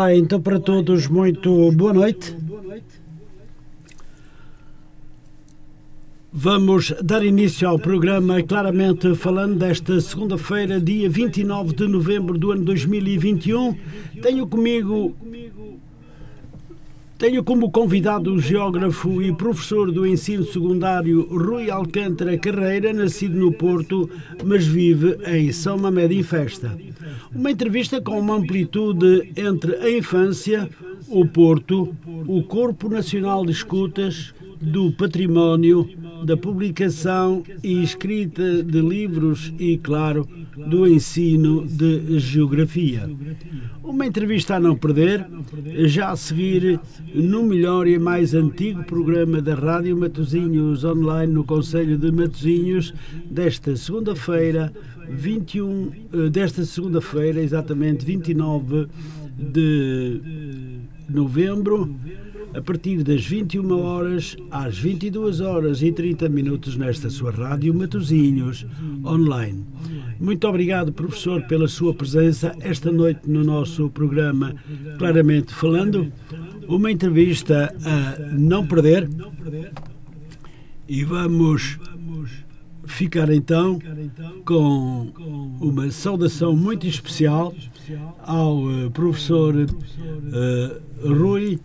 Olá, então para todos, muito boa noite. Vamos dar início ao programa, claramente falando desta segunda-feira, dia 29 de novembro do ano 2021. Tenho comigo. Tenho como convidado o geógrafo e professor do ensino secundário Rui Alcântara Carreira, nascido no Porto, mas vive em São Mamede em Festa. Uma entrevista com uma amplitude entre a infância, o Porto, o Corpo Nacional de Escutas, do património, da publicação e escrita de livros e, claro, do ensino de geografia. Uma entrevista a não perder, já a seguir no melhor e mais antigo programa da Rádio Matosinhos online no Conselho de Matosinhos, desta segunda-feira, 21, eh, desta segunda-feira, exatamente 29 de novembro, a partir das 21 horas às 22 horas e 30 minutos nesta sua rádio Matosinhos online. Muito obrigado, professor, pela sua presença esta noite no nosso programa Claramente Falando. Uma entrevista a não perder. E vamos ficar então com uma saudação muito especial ao eh, professor eh, Rui.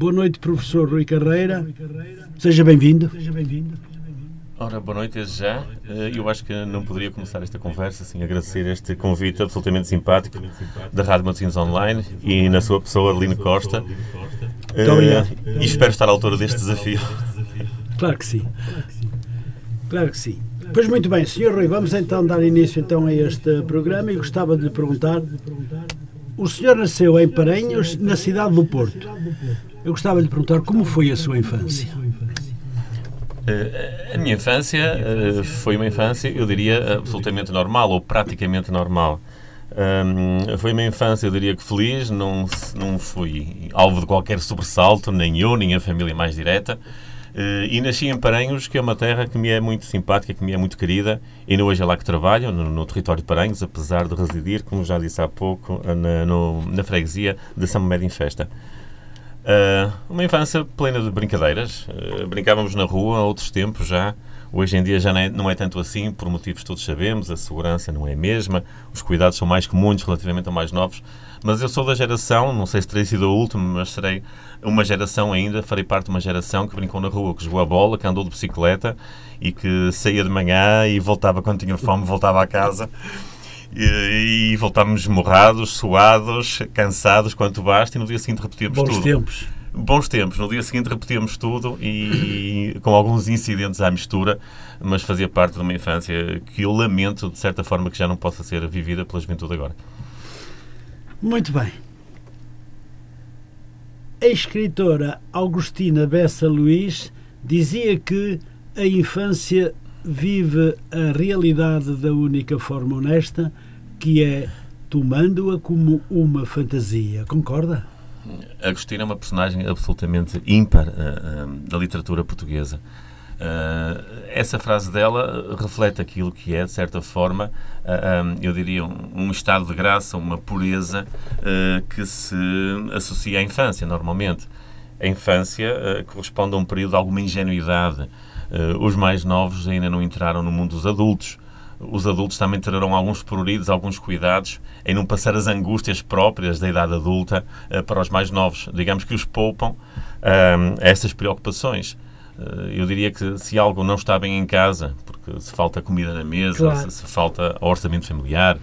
Boa noite, professor Rui Carreira. Seja bem-vindo. Ora, boa noite desde já. Eh, Eu acho que não poderia começar esta conversa sem agradecer este convite absolutamente simpático da Rádio Matosinhos Online e na sua pessoa, Aline Costa. Muito obrigado. E espero estar à altura deste desafio. Claro que sim. Claro que sim. Pois muito bem, Sr. Rui, vamos então dar início então a este programa e gostava de lhe perguntar. O senhor nasceu em Paranhos, na cidade do Porto. Eu gostava de lhe perguntar como foi a sua infância. Eh, A minha infância eh, foi uma infância, eu diria, absolutamente normal, ou praticamente normal. Hum, foi uma infância, eu diria que feliz, não, não fui alvo de qualquer sobressalto, nem eu, nem a família mais direta. Eh, e nasci em Paranhos, que é uma terra que me é muito simpática, que me é muito querida, não hoje é lá que trabalho, no, no território de Paranhos, apesar de residir, como já disse há pouco, na, no- na freguesia de São Médio em Festa. Uh, uma infância plena de brincadeiras. Uh, brincávamos na rua há outros tempos já. Hoje em dia já não é, não é tanto assim, por motivos todos sabemos. A segurança não é a mesma, os cuidados são mais comuns relativamente a mais novos. Mas eu sou da geração, não sei se terei sido a última, mas serei uma geração ainda, farei parte de uma geração que brincou na rua, que jogou a bola, que andou de bicicleta e que saía de manhã e voltava quando tinha fome, voltava à casa. E, e voltámos morrados, suados, cansados, quanto basta, e no dia seguinte repetíamos Bons tudo. tempos. Bons tempos. No dia seguinte repetíamos tudo e com alguns incidentes à mistura, mas fazia parte de uma infância que eu lamento, de certa forma, que já não possa ser vivida pela juventude agora. Muito bem. A escritora Augustina Bessa Luís dizia que a infância vive a realidade da única forma honesta, que é tomando-a como uma fantasia. Concorda? Agostina é uma personagem absolutamente ímpar uh, uh, da literatura portuguesa. Uh, essa frase dela reflete aquilo que é, de certa forma, um, eu diria, um, estado de graça, uma pureza que se associa à infância, normalmente. A infância corresponde a um período de alguma ingenuidade. os mais novos ainda não entraram no mundo dos adultos. Os adultos também terão alguns pruridos, alguns cuidados em não passar as angústias próprias da idade adulta para os mais novos. Digamos que os poupam a essas preocupações Eh, eu diria que se algo não está bem em casa, porque se falta comida na mesa, Claro. se, se falta orçamento familiar,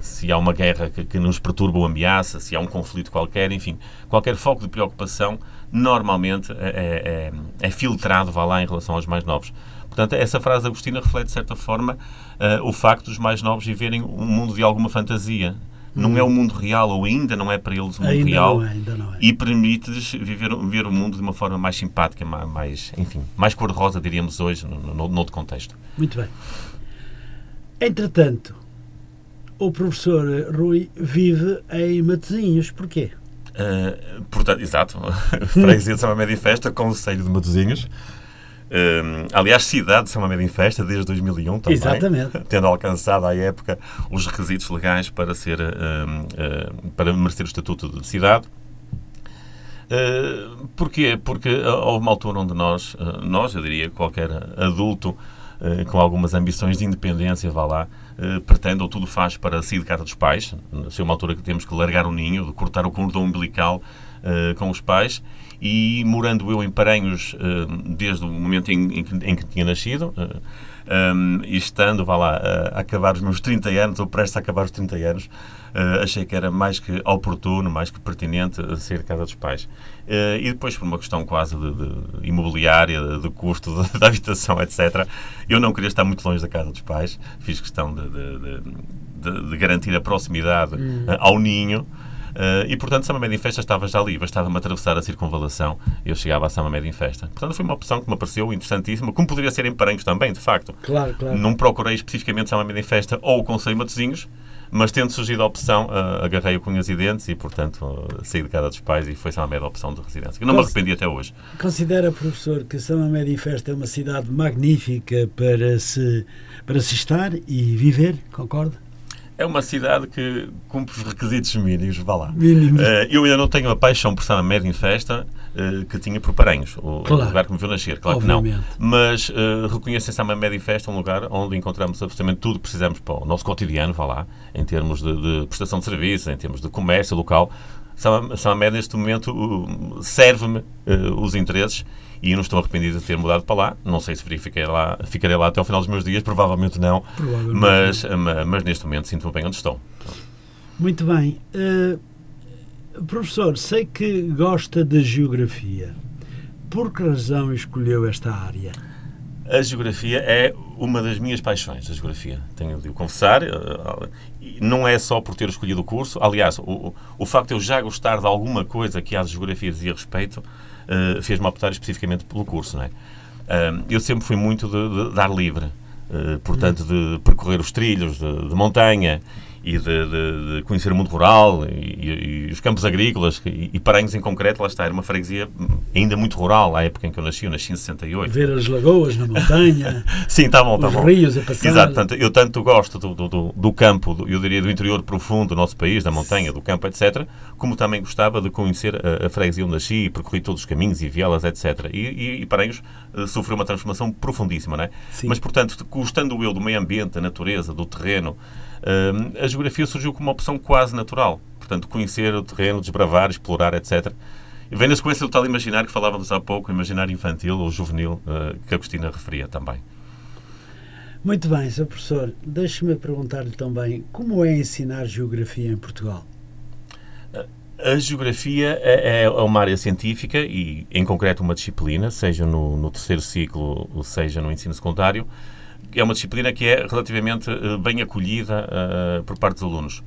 se há uma guerra que, que nos perturba ou ameaça, se há um conflito qualquer, enfim, qualquer foco de preocupação normalmente é, é- é filtrado, vá lá, em relação aos mais novos. Portanto, essa frase da Agostina reflete, de certa forma, eh, o facto dos mais novos viverem um mundo de alguma fantasia. Não é o mundo real, ou ainda não é para eles o mundo Ainda real não é, ainda não é. e permite-lhes viver, ver o mundo de uma forma mais simpática, ma- mais, enfim, mais cor-de-rosa, diríamos hoje, no, no, noutro contexto. Muito bem. Entretanto, o professor Rui vive em Matosinhos. Porquê? Uh, portanto, exato, Freguesia de São Mamed em Festa, Conselho de Matosinhos. Um, aliás, cidade de São Mamed em Festa desde 2001 também. Exatamente. Tendo alcançado à época os requisitos legais para, ser, um, uh, para merecer o estatuto de cidade. Uh, porquê? Porque uh, houve uma altura onde nós, uh, nós, eu diria, qualquer adulto uh, com algumas ambições de independência, vá lá, pretende ou tudo faz para sair de casa dos pais. Chega uma altura que temos que largar o ninho, cortar o cordão umbilical com os pais. E morando eu em Paranhos uh, desde o momento em, em, que, em que tinha nascido, um, e estando, vá lá, a acabar os meus 30 anos, ou prestes a acabar os 30 anos, uh, achei que era mais que oportuno, mais que pertinente sair de casa dos pais. Uh, e depois, por uma questão quase de, de imobiliária, de, de custo de, da habitação, etc., eu não queria estar muito longe da casa dos pais, fiz questão de, de, de garantir a proximidade Hum. uh, ao ninho. Uh, e, portanto, Sama Média em Festa estava já ali, bastava-me atravessar a circunvalação e eu chegava a Sama Média em Festa. Portanto, foi uma opção que me pareceu interessantíssima, como poderia ser em Paranhos também, de facto. Claro, claro. Não procurei especificamente Sama Média em Festa ou o Conselho Matosinhos, mas tendo surgido a opção, uh, agarrei-o com unhas e dentes e, portanto, uh, saí de casa dos pais e foi Sama Média a opção de residência. Eu não me Posso- arrependi até hoje. Considera, professor, que Amédio em Festa é uma cidade magnífica para se, para se estar e viver? Concorda? É uma cidade que cumpre os requisitos mínimos, vá lá. Mínimos. Eh, eu ainda não tenho a paixão por Sama Média em Festa eh, que tinha por Paranhos, o Claro. lugar que me viu nascer, claro Obviamente. que não. Mas eh, reconheço em Média em Festa um lugar onde encontramos absolutamente tudo que precisamos para o nosso cotidiano, vá lá, em termos de, de prestação de serviços, em termos de comércio local. Sama Sama Média, neste momento, uh, serve-me eh, os interesses e eu não estou arrependido de ter mudado para lá. Não sei se verifiquei lá, ficarei lá até ao final dos meus dias, provavelmente não. Provavelmente mas, ma- mas neste momento sinto-me bem onde estou. Muito bem. Eh, professor, sei que gosta de geografia. Por que razão escolheu esta área? A geografia é uma das minhas paixões, a geografia. Tenho de o confessar. eh, e Não é só por ter escolhido o curso. Aliás, o, o- facto de eu já gostar de alguma coisa que às geografia dizia respeito eh, fez-me optar especificamente pelo curso. Não é? Ah, eu sempre fui muito de, de dar livre. eh, portanto, de percorrer os trilhos de, de montanha e de, de- de conhecer o mundo rural e, e- e os campos agrícolas e, e Paranhos em concreto, lá está, era uma freguesia ainda muito rural, à época em que eu nasci, eu nasci em 68. Ver as lagoas na montanha, Sim, está bom, está os bom. rios a passar. Exato, eu tanto gosto do, do, do- campo, do- eu diria do interior profundo do nosso país, da montanha, do campo, etc., como também gostava de conhecer a, a freguesia onde nasci, percorri todos os caminhos e vielas, etc. E, e, e Paranhos eh, sofreu uma transformação profundíssima, não é? Sim. Mas, portanto, gostando eu do meio ambiente, da natureza, do terreno, a geografia surgiu como uma opção quase natural. Portanto, conhecer o terreno, desbravar, explorar, etc. E vem na sequência do tal imaginário que falávamos há pouco, imaginário infantil ou juvenil, eh, que a Agostina referia também. Muito bem, Sr. Professor. Deixe-me perguntar-lhe também como é ensinar geografia em Portugal? A geografia é, é uma área científica e, em concreto, uma disciplina, seja no, no terceiro ciclo, seja no ensino secundário. É uma disciplina que é relativamente eh, bem acolhida eh, por parte dos alunos.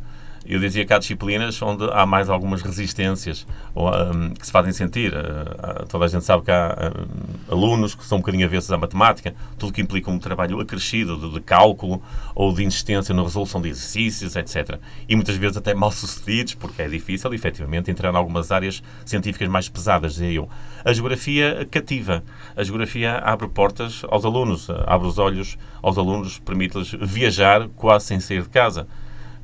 Eu dizia que há disciplinas onde há mais algumas resistências ou, ahm, que se fazem sentir. Ah, toda a gente sabe que há ah, alunos que são um bocadinho avessos à matemática, tudo que implica um trabalho acrescido de, de cálculo ou de insistência na resolução de exercícios, etc. E muitas vezes até mal sucedidos, porque é difícil, efetivamente, entrar em algumas áreas científicas mais pesadas, dizia eu. A geografia cativa. A geografia abre portas aos alunos, abre os olhos aos alunos, permite-lhes viajar quase sem sair de casa.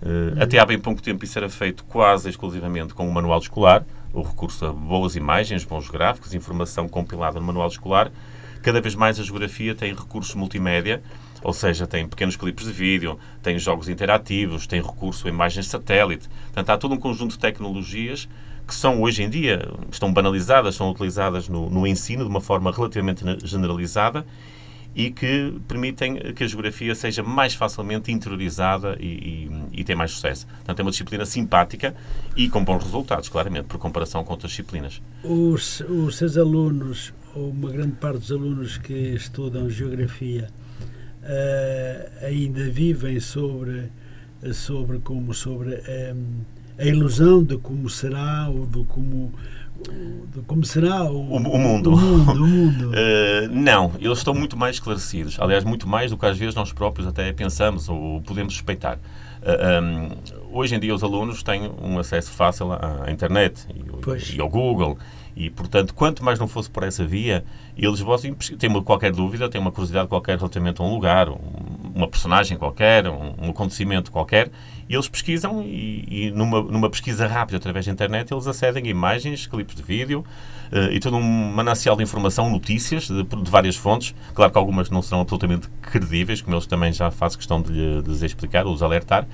Uh, até há bem pouco tempo isso era feito quase exclusivamente com o manual escolar, o recurso a boas imagens, bons gráficos, informação compilada no manual escolar. Cada vez mais a geografia tem recursos multimédia, ou seja, tem pequenos clipes de vídeo, tem jogos interativos, tem recurso a imagens satélite. Portanto, há todo um conjunto de tecnologias que são hoje em dia, estão banalizadas, são utilizadas no, no ensino de uma forma relativamente generalizada e que permitem que a geografia seja mais facilmente interiorizada e, e, e tem mais sucesso. Portanto, é uma disciplina simpática e com bons resultados, claramente, por comparação com outras disciplinas. Os, os seus alunos, ou uma grande parte dos alunos que estudam geografia, uh, ainda vivem sobre, sobre como sobre um, a ilusão de como será ou de como como será o, o, o mundo. O mundo, mundo. uh, não, eles estão muito mais esclarecidos. Aliás, muito mais do que às vezes nós próprios até pensamos ou podemos suspeitar. Uh, eh, um, hoje em dia os alunos têm um acesso fácil à, à internet e, e, ao Google e, portanto, quanto mais não fosse por essa via, eles votam, têm uma, qualquer dúvida, têm uma curiosidade qualquer relativamente a um lugar, um, uma personagem qualquer, um, um acontecimento qualquer, e eles pesquisam e, e, numa, numa pesquisa rápida através da internet eles acedem a imagens, clipes de vídeo uh, e todo um manancial de informação, notícias de, de, várias fontes. Claro que algumas não serão absolutamente credíveis, como eles também já fazem questão de, lhe, de lhes explicar ou de alertar,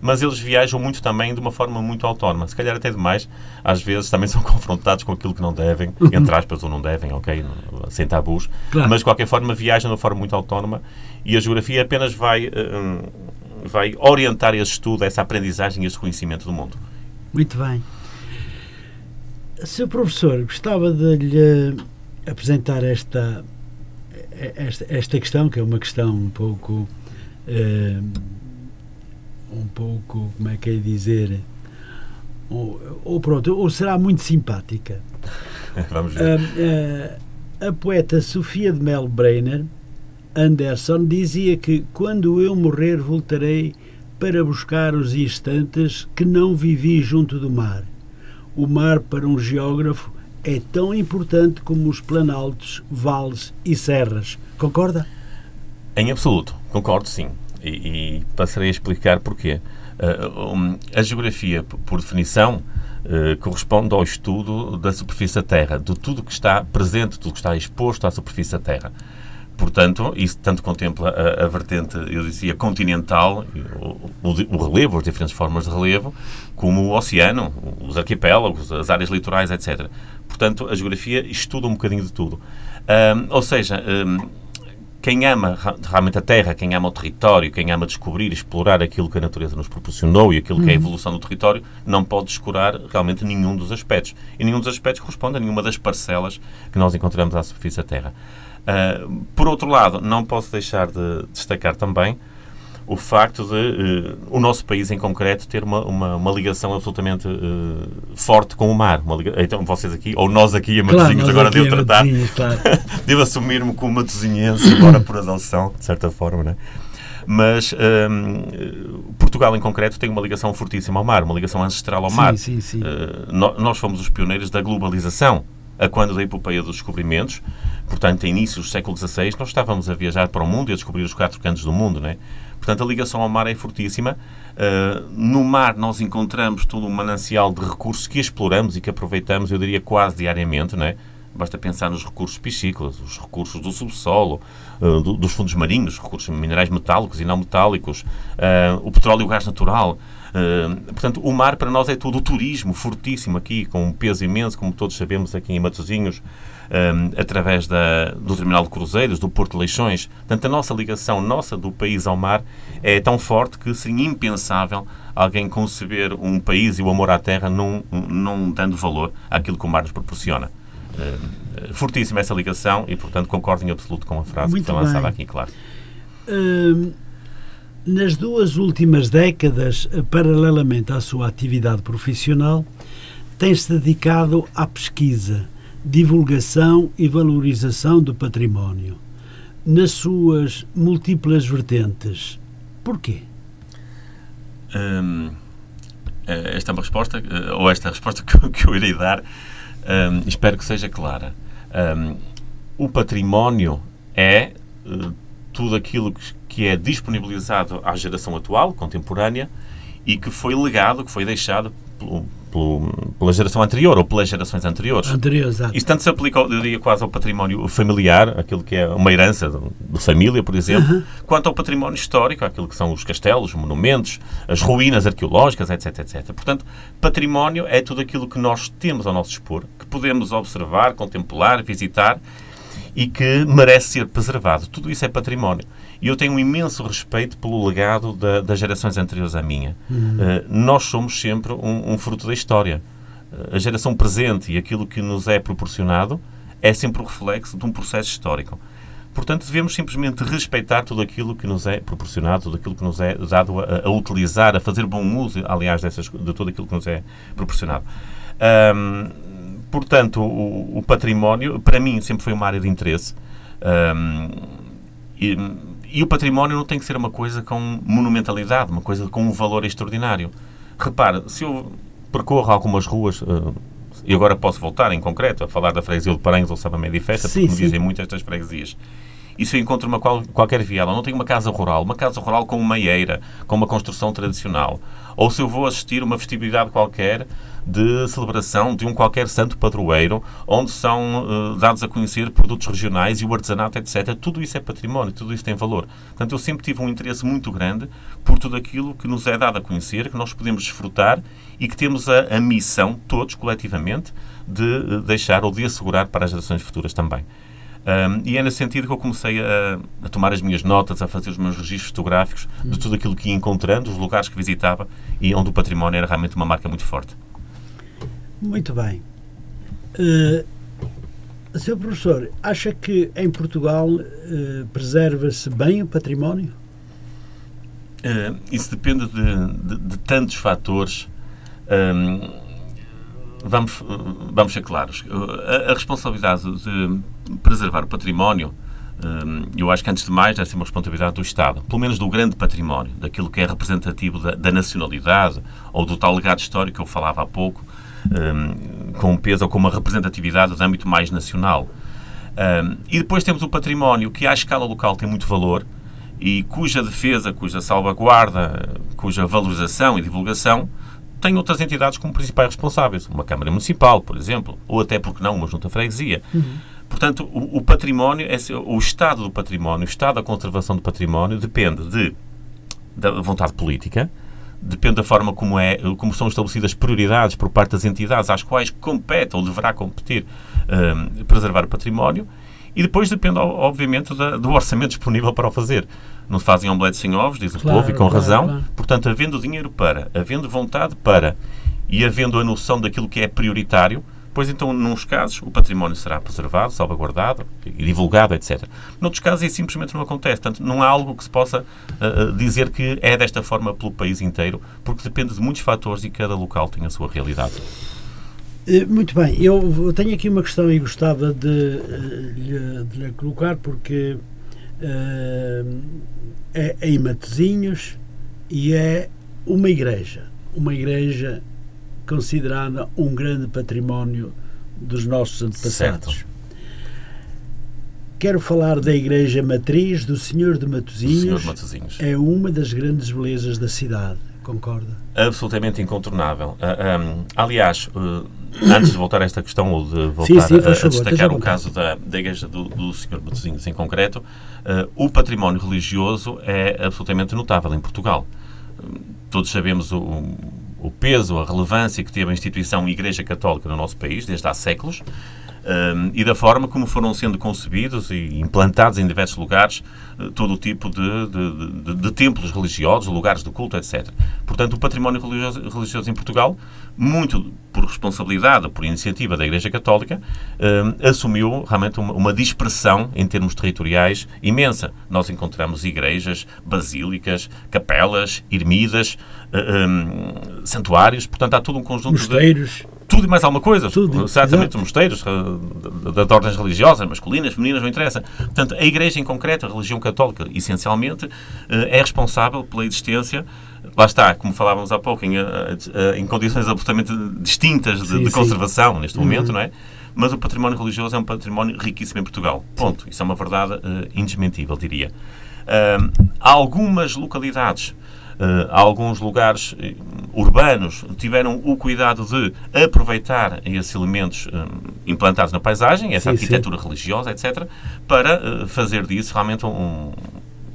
mas eles viajam muito também de uma forma muito autónoma. Se calhar até demais, às vezes também são confrontados com aquilo que não devem, entre aspas, ou não devem, ok, sem tabus, claro. mas de qualquer forma viajam de uma forma muito autónoma e a geografia apenas vai, uh, vai orientar esse estudo, essa aprendizagem e esse conhecimento do mundo. Muito bem. Seu professor, gostava de lhe apresentar esta, esta, esta questão, que é uma questão um pouco. Uh, um pouco, como é que é dizer, ou, ou pronto, ou será muito simpática. Vamos ver. A, a, a poeta Sofia de Mel Breiner Anderson dizia que quando eu morrer voltarei para buscar os instantes que não vivi junto do mar. O mar para um geógrafo é tão importante como os planaltos, vales e serras. Concorda? Em absoluto, concordo sim e, passarei a explicar porquê. Um, a geografia, por definição, uh, corresponde ao estudo da superfície da Terra, de tudo que está presente, tudo que está exposto à superfície da Terra. Portanto, isso tanto contempla a, a vertente, eu dizia, continental, o, o, relevo, as diferentes formas de relevo, como o oceano, os arquipélagos, as áreas litorais, etc. Portanto, a geografia estuda um bocadinho de tudo. Ou seja, quem ama realmente a terra, quem ama o território, quem ama descobrir, explorar aquilo que a natureza nos proporcionou e aquilo que é a uhum. evolução do território, não pode descurar realmente nenhum dos aspectos. E nenhum dos aspectos corresponde a nenhuma das parcelas que nós encontramos à superfície da Terra. Uh, por outro lado, não posso deixar de destacar também o facto de uh, o nosso país em concreto ter uma, uma, uma ligação absolutamente uh, forte com o mar. Liga... Então vocês aqui, ou nós aqui a Matosinhos, claro, agora devo tratar, claro. devo assumir-me como matosinhense, embora por adoção, de certa forma, né? Mas um, ehm, Portugal, em concreto, tem uma ligação fortíssima ao mar, uma ligação ancestral ao sim, mar. Sim, sim. Uh, nós fomos os pioneiros da globalização, a quando da epopeia dos descobrimentos, portanto, em inícios do século XVI, nós estávamos a viajar para o mundo e a descobrir os quatro cantos do mundo, né? Portanto, a ligação ao mar é fortíssima. Uh, no mar nós encontramos todo um manancial de recursos que exploramos e que aproveitamos, eu diria, quase diariamente, não é? Basta pensar nos recursos piscícolas, os recursos do subsolo, do, dos fundos marinhos, recursos minerais metálicos e não metálicos, uh, o petróleo e o gás natural. Portanto, o mar para nós é tudo o turismo fortíssimo aqui, com um peso imenso, como todos sabemos aqui em Matosinhos, um, através da, do terminal de cruzeiros, do Porto de Leixões. Portanto, a nossa ligação, nossa do país ao mar, é tão forte que seria impensável alguém conceber um país e o amor à terra não, não dando valor àquilo que o mar nos proporciona. Uh, fortíssima essa ligação e, portanto, concordo em absoluto com a frase Muito que foi lançada bem. aqui, claro. Uh, nas duas últimas décadas, paralelamente à sua atividade profissional, tem-se dedicado à pesquisa, divulgação e valorização do património, nas suas múltiplas vertentes. Porquê? Hum, eh, esta é uma resposta, eh, ou esta é resposta que eu irei dar, hum, espero que seja clara. Hum, o património é uh, tudo aquilo que, é disponibilizado à geração atual, contemporânea, e que foi legado, que foi deixado pelo, pela geração anterior ou pelas gerações anteriores. Anterior, exato. Isso tanto se aplica, eu diria, quase ao património familiar, aquilo que é uma herança de, de família, por exemplo, quanto ao património histórico, aquilo que são os castelos, os monumentos, as ruínas arqueológicas, etc, etc. Portanto, património é tudo aquilo que nós temos ao nosso dispor, que podemos observar, contemplar, visitar e que merece ser preservado. Tudo isso é património. E eu tenho um imenso respeito pelo legado da, das gerações anteriores à minha. Uh, nós somos sempre um, um fruto da história. Uh, a geração presente e aquilo que nos é proporcionado é sempre o reflexo de um processo histórico. Portanto, devemos simplesmente respeitar tudo aquilo que nos é proporcionado, tudo aquilo que nos é dado a, a utilizar, a fazer bom uso, aliás, dessas, de tudo aquilo que nos é proporcionado. Um, portanto, o, o, património, para mim, sempre foi uma área de interesse. Um, e, e, o património não tem que ser uma coisa com monumentalidade, uma coisa com um valor extraordinário. Repare, se eu percorro algumas ruas, uh, e agora posso voltar em concreto a falar da freguesia de Paranhos ou Saba Média Festa, porque me dizem muito estas freguesias. E se eu encontro uma qual, qualquer viela, não tenho uma casa rural, uma casa rural com uma eira, com uma construção tradicional, ou se eu vou assistir uma festividade qualquer de celebração de um qualquer santo padroeiro, onde são uh, dados a conhecer produtos regionais e o artesanato, etc. Tudo isso é património, tudo isso tem valor. Portanto, eu sempre tive um interesse muito grande por tudo aquilo que nos é dado a conhecer, que nós podemos desfrutar e que temos a, a missão, todos coletivamente, de uh, deixar ou de assegurar para as gerações futuras também. Um, e é nesse sentido que eu comecei a, a, tomar as minhas notas, a fazer os meus registros fotográficos de tudo aquilo que ia encontrando, os lugares que visitava e onde o património era realmente uma marca muito forte. Muito bem. Uh, Sr. Professor, acha que em Portugal uh, preserva-se bem o património? Uh, isso depende de, de, de tantos fatores. Um, vamos, vamos ser claros. A, a, responsabilidade de preservar o património, eu acho que antes de mais deve ser uma responsabilidade do Estado, pelo menos do grande património, daquilo que é representativo da, da nacionalidade ou do tal legado histórico que eu falava há pouco, um, com peso ou com uma representatividade de âmbito mais nacional. Um, e depois temos o património, que à escala local tem muito valor e cuja defesa, cuja salvaguarda, cuja valorização e divulgação tem outras entidades como principais responsáveis, uma Câmara Municipal, por exemplo, ou até, porque não, uma Junta Freguesia. Uhum. Portanto, o, o património, o estado do património, o estado da conservação do património depende de, da vontade política, depende da forma como, é, como são estabelecidas prioridades por parte das entidades às quais compete ou deverá competir um, preservar o património e depois depende, obviamente, da, do orçamento disponível para o fazer. Não se fazem omeletes sem ovos, diz claro, o povo, e com claro, razão. Claro. Portanto, havendo dinheiro para, havendo vontade para e havendo a noção daquilo que é prioritário, pois então, nos casos, o património será preservado, salvaguardado e divulgado, etc. Noutros casos, isso simplesmente não acontece. Portanto, não há algo que se possa uh, dizer que é desta forma pelo país inteiro, porque depende de muitos fatores e cada local tem a sua realidade. Eh, muito bem, eu tenho aqui uma questão e gostava de, de, de lhe colocar, porque uh, é em Matosinhos e é uma igreja, uma igreja considerada um grande património dos nossos antepassados. Certo. Quero falar da Igreja Matriz do Senhor de Matosinhos. Senhor Matosinhos. É uma das grandes belezas da cidade, concorda? Absolutamente incontornável. Uh, ah, um, aliás, uh, antes de voltar a esta questão, ou de voltar sim, sim, a, a, destacar o caso da, da Igreja do, do Senhor Matosinhos em concreto, uh, o património religioso é absolutamente notável em Portugal. todos sabemos o, o peso, a relevância que teve a instituição Igreja Católica no nosso país desde há séculos um, e da forma como foram sendo concebidos e implantados em diversos lugares uh, todo o tipo de, de, de, de, templos religiosos, lugares de culto, etc. Portanto, o património religioso, religioso em Portugal, muito por responsabilidade, por iniciativa da Igreja Católica, um, assumiu realmente uma, uma, dispersão em termos territoriais imensa. Nós encontramos igrejas, basílicas, capelas, ermidas, um, santuários, portanto, há todo um conjunto Mosteiros. de tudo e mais alguma coisa. Tudo, Certamente os mosteiros, eh, das ordens religiosas, masculinas, femininas, não interessa. Portanto, a Igreja em concreto, a religião católica, essencialmente, eh, é responsável pela existência lá está, como falávamos há pouco, em, eh, em condições absolutamente distintas de, sim, de conservação sim. neste momento, uhum. não é? Mas o património religioso é um património riquíssimo em Portugal. Ponto. Sim. Isso é uma verdade uh, indesmentível, diria. Uh, algumas localidades alguns lugares uh, urbanos tiveram o cuidado de aproveitar esses elementos uh, implantados na paisagem, essa Sim, arquitetura religiosa, etc., para fazer disso realmente um,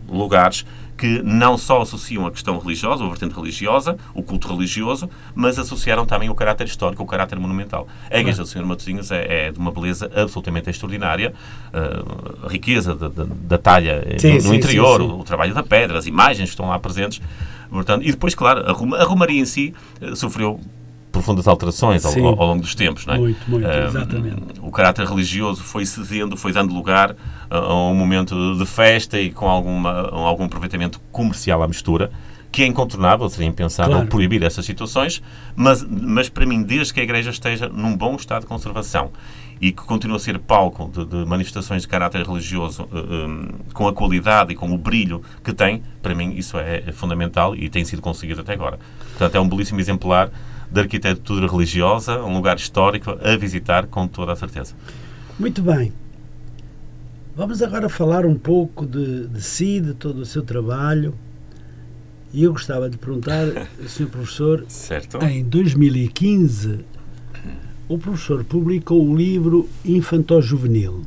lugares que não só associam a questão religiosa, a vertente religiosa, o culto religioso, mas associaram também o caráter histórico, o caráter monumental. A Igreja do Senhor Matosinhos é, é, de uma beleza absolutamente extraordinária, uh, a riqueza da, da, da talha sim, no, sim, interior, sim, o, o, trabalho da pedra, as imagens que estão lá presentes. Portanto, e depois, claro, a, a Romaria em si uh, sofreu profundas alterações ao, ao, longo dos tempos. Não é? Muito, muito, uh, exatamente. O caráter religioso foi cedendo, foi dando lugar a, um momento de festa e com alguma, algum aproveitamento comercial à mistura, que é incontornável, seria impensável claro. proibir essas situações, mas, mas para mim, desde que a Igreja esteja num bom estado de conservação e que continue a ser palco de, de manifestações de caráter religioso um, com a qualidade e com o brilho que tem, para mim isso é, é fundamental e tem sido conseguido até agora. Portanto, é um belíssimo exemplar de arquitetura religiosa, um lugar histórico a visitar com toda a certeza. Muito bem. Vamos agora falar um pouco de, de si, de todo o seu trabalho. E eu gostava de perguntar, Sr. Professor, certo. em 2015, o professor publicou o livro Infanto-Juvenil,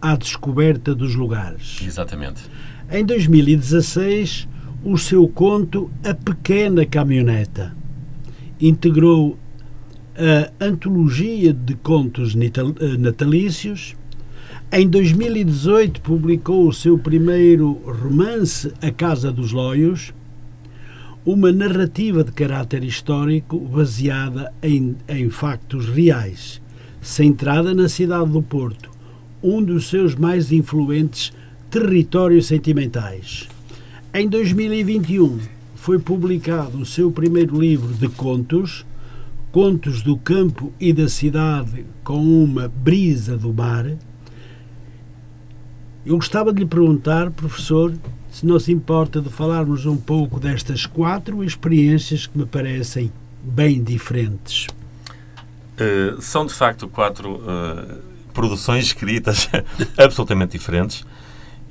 A Descoberta dos Lugares. Exatamente. Em 2016, o seu conto A Pequena Caminhoneta integrou a antologia de contos eh, natalícios. Em 2018 publicou o seu primeiro romance, A Casa dos Loios, uma narrativa de caráter histórico baseada em, em factos reais, centrada na cidade do Porto, um dos seus mais influentes territórios sentimentais. Em 2021 foi publicado o seu primeiro livro de contos, Contos do Campo e da Cidade com uma Brisa do Mar. Eu gostava de lhe perguntar, professor, se não se importa de falarmos um pouco destas quatro experiências que me parecem bem diferentes. Uh, são de facto quatro uh, produções escritas absolutamente diferentes.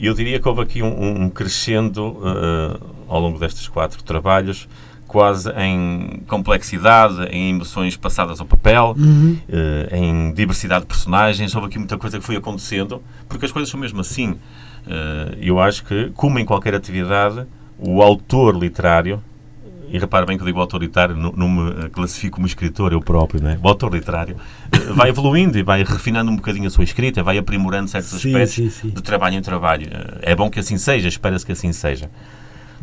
E eu diria que houve aqui um, um crescendo uh, ao longo destes quatro trabalhos, quase em complexidade, em emoções passadas ao papel, uhum. uh, em diversidade de personagens. Houve aqui muita coisa que foi acontecendo, porque as coisas são mesmo assim. Uh, eu acho que, como em qualquer atividade, o autor literário e repare bem que eu digo autoritário, não, não me classifico como escritor eu próprio, né? o autor literário, eh, vai evoluindo e vai refinando um bocadinho a sua escrita, vai aprimorando certos sim, aspectos sim, sim. de trabalho em trabalho. Eh, é bom que assim seja, espera-se que assim seja.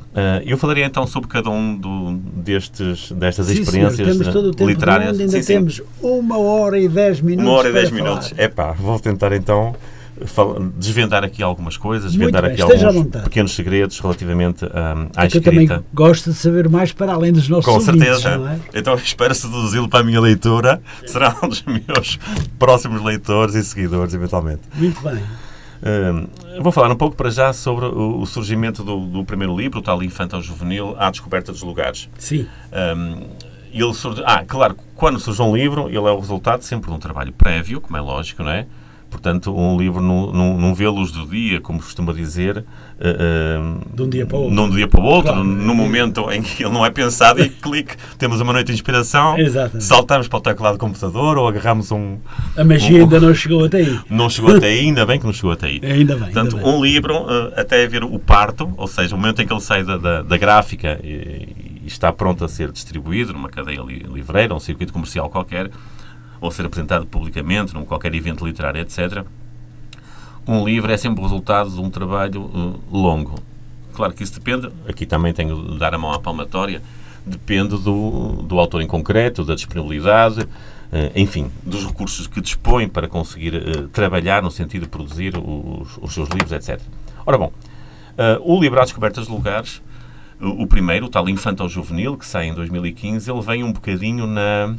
Uh, eu falaria então sobre cada um do, destes, destas sim, experiências senhor, temos todo o tempo literárias. Ainda sim, temos uma hora e dez minutos. Uma hora e dez minutos. É pá, vou tentar então desvendar aqui algumas coisas, desvendar aqui alguns pequenos segredos relativamente um, à Porque escrita. Eu também gosto de saber mais para além dos nossos Com certeza. É? Então espero seduzi-lo para a minha leitura. Será um dos meus próximos leitores e seguidores, eventualmente. Muito bem. Um, vou falar um pouco para já sobre o, o surgimento do, do, primeiro livro, o tal Infantil Juvenil, à descoberta dos lugares. Sim. Um, ele surge, ah, claro, quando surge um livro, ele é o resultado sempre de um trabalho prévio, como é lógico, não é? Portanto, um livro não, não, não vê a luz do dia, como costuma dizer. Uh, de um dia para o outro. Num dia para o outro, claro. no, momento em que ele não é pensado e clique, temos uma noite de inspiração, Exatamente. saltamos para o teclado do computador ou agarramos um. A magia um, ainda não chegou até aí. Não chegou até aí, ainda bem que não chegou até aí. Ainda bem. Portanto, ainda um livro, uh, até haver o parto, ou seja, o momento em que ele sai da, da, da gráfica e, e, está pronto a ser distribuído numa cadeia li, livreira, um circuito comercial qualquer ou ser apresentado publicamente, num qualquer evento literário, etc. Um livro é sempre o resultado de um trabalho uh, longo. Claro que isso depende, aqui também tenho de dar a mão à palmatória, depende do, do autor em concreto, da disponibilidade, uh, enfim, dos recursos que dispõe para conseguir uh, trabalhar no sentido de produzir os, os seus livros, etc. Ora bom, o livro Às Descobertas de Lugares, o primeiro, o tal Infantil Juvenil, que sai em 2015, ele vem um bocadinho na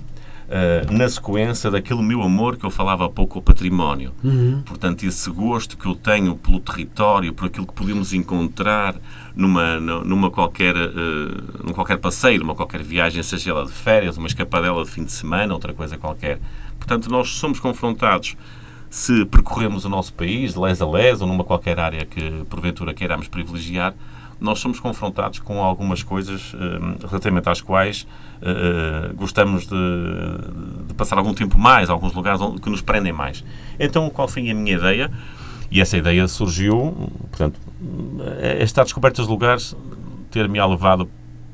uh, na sequência daquele meu amor que eu falava há pouco ao património. Uhum. Portanto, esse gosto que eu tenho pelo território, por aquilo que podemos encontrar numa, numa qualquer, uh, num qualquer passeio, numa qualquer viagem, seja ela de férias, uma escapadela de fim de semana, outra coisa qualquer. Portanto, nós somos confrontados se percorremos o nosso país, de les a les, ou numa qualquer área que porventura queiramos privilegiar, nós somos confrontados com algumas coisas uh, relativamente às quais uh, gostamos de, de, passar algum tempo mais, alguns lugares onde, que nos prendem mais. Então, qual foi a minha ideia? E essa ideia surgiu, portanto, esta descoberta de lugares ter-me levado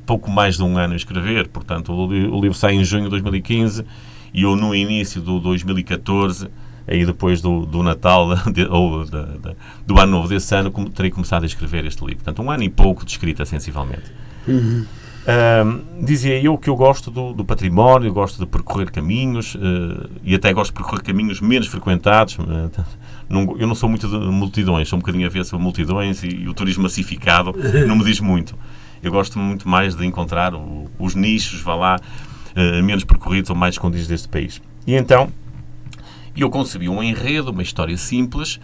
pouco mais de um ano a escrever, portanto, o, o livro sai em junho de 2015 e eu no início do 2014 aí depois do, do Natal de, ou de, de, do Ano Novo desse ano, terei começado a escrever este livro. Portanto, um ano e pouco de escrita, sensivelmente. Uhum. Uh, dizia eu que eu gosto do, do património, gosto de percorrer caminhos uh, e até gosto de percorrer caminhos menos frequentados. Uh, não, eu não sou muito de multidões, sou um bocadinho a ver sobre multidões e, e, o turismo massificado não me diz muito. Eu gosto muito mais de encontrar o, os nichos, vá lá, eh, menos percorridos ou mais escondidos deste país. E então eu concebi um enredo, uma história simples,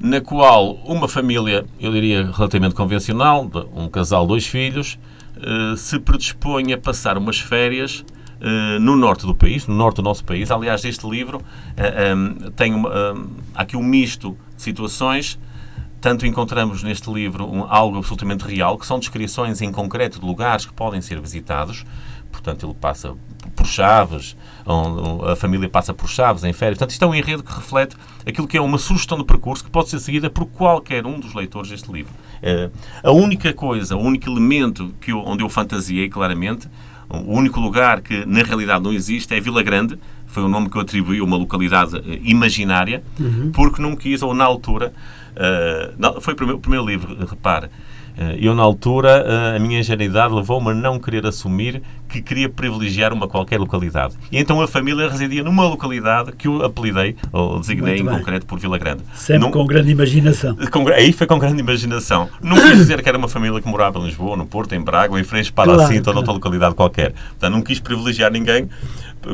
na qual uma família, eu diria relativamente convencional, um casal, dois filhos, eh, se predispõe a passar umas férias eh, no norte do país, no norte do nosso país. Aliás, este livro eh, tem aqui um misto de situações. Tanto encontramos neste livro algo absolutamente real, que são descrições em concreto de lugares que podem ser visitados. Portanto, ele passa por Chaves, a família passa por Chaves em férias. Portanto, isto é um enredo que reflete aquilo que é uma sugestão de percurso que pode ser seguida por qualquer um dos leitores deste livro. Eh, a única coisa, o único elemento que eu, onde eu fantasiei claramente, o único lugar que na realidade não existe é Vila Grande, foi o nome que eu atribuí a uma localidade uh, imaginária, uhum. porque não quis, ou na altura, não, foi o primeiro, o primeiro livro, repare, eh, eu, na altura, eh, a minha ingenuidade levou-me a não querer assumir que queria privilegiar uma qualquer localidade. E então a família residia numa localidade que eu apelidei, ou designei em concreto por Vila Grande. Sempre não, com grande imaginação. Com, aí foi com grande imaginação. Não quis dizer que era uma família que morava em Lisboa, no Porto, em Braga, ou em Freixo para claro, Cinta, claro. ou noutra localidade qualquer. Portanto, não quis privilegiar ninguém,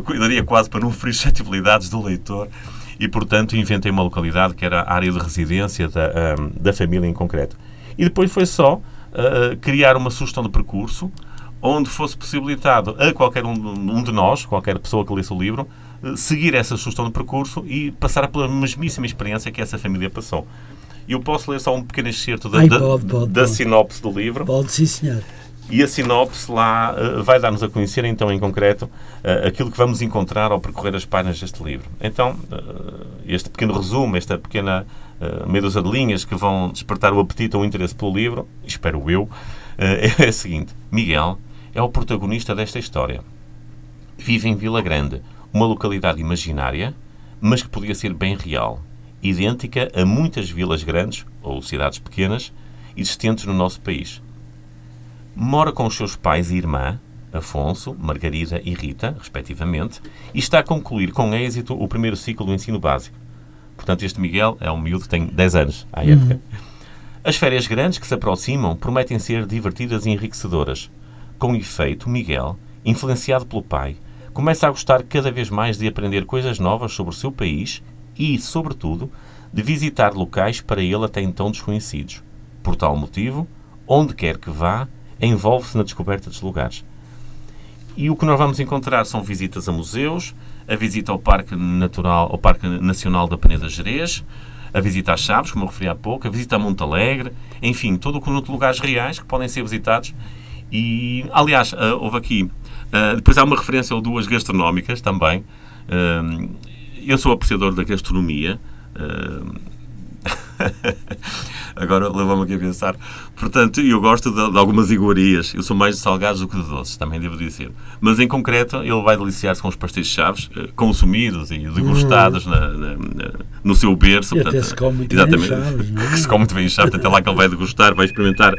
cuidaria quase para não ferir suscetibilidades do leitor e, portanto, inventei uma localidade que era a área de residência da, um, da família em concreto. E depois foi só uh, criar uma sugestão de percurso onde fosse possibilitado a qualquer um, um de nós, qualquer pessoa que lesse o livro, uh, seguir essa sugestão de percurso e passar pela mesmíssima experiência que essa família passou. Eu posso ler só um pequeno excerto da, Ai, pode, pode, da pode. sinopse do livro. Pode, sim, senhor. E a sinopse lá uh, vai dar-nos a conhecer, então, em concreto, uh, aquilo que vamos encontrar ao percorrer as páginas deste livro. Então, uh, este pequeno resumo, esta pequena meia dúzia de linhas que vão despertar o apetite ou o interesse pelo livro, espero eu, é a seguinte. Miguel é o protagonista desta história. Vive em Vila Grande, uma localidade imaginária, mas que podia ser bem real, idêntica a muitas vilas grandes ou cidades pequenas existentes no nosso país mora com os seus pais e irmã, Afonso, Margarida e Rita, respectivamente, e está a concluir com êxito o primeiro ciclo do ensino básico. Portanto, este Miguel é um miúdo que tem 10 anos à época. Uhum. As férias grandes que se aproximam prometem ser divertidas e enriquecedoras. Com efeito, Miguel, influenciado pelo pai, começa a gostar cada vez mais de aprender coisas novas sobre o seu país e, sobretudo, de visitar locais para ele até então desconhecidos. Por tal motivo, onde quer que vá, envolve-se na descoberta dos lugares. E o que nós vamos encontrar são visitas a museus, a visita ao Parque Natural, ao Parque Nacional da Peneda Gerês, a visita às Chaves, como eu referi há pouco, a visita a Monte Alegre, enfim, todo o conjunto de lugares reais que podem ser visitados. E, aliás, uh, houve aqui, uh, depois há uma referência ou duas gastronómicas também. Uh, eu sou apreciador da gastronomia. Agora levou-me aqui a pensar. Portanto, eu gosto de, de, algumas iguarias. Eu sou mais de salgados do que de doces, também devo dizer. Mas, em concreto, ele vai deliciar-se com os pastéis de chaves, eh, consumidos e degustados hum. na, na, na, no seu berço. E portanto, se come muito exatamente, bem chaves, não é? que se come muito bem em chaves. Portanto, é lá que ele vai degustar, vai experimentar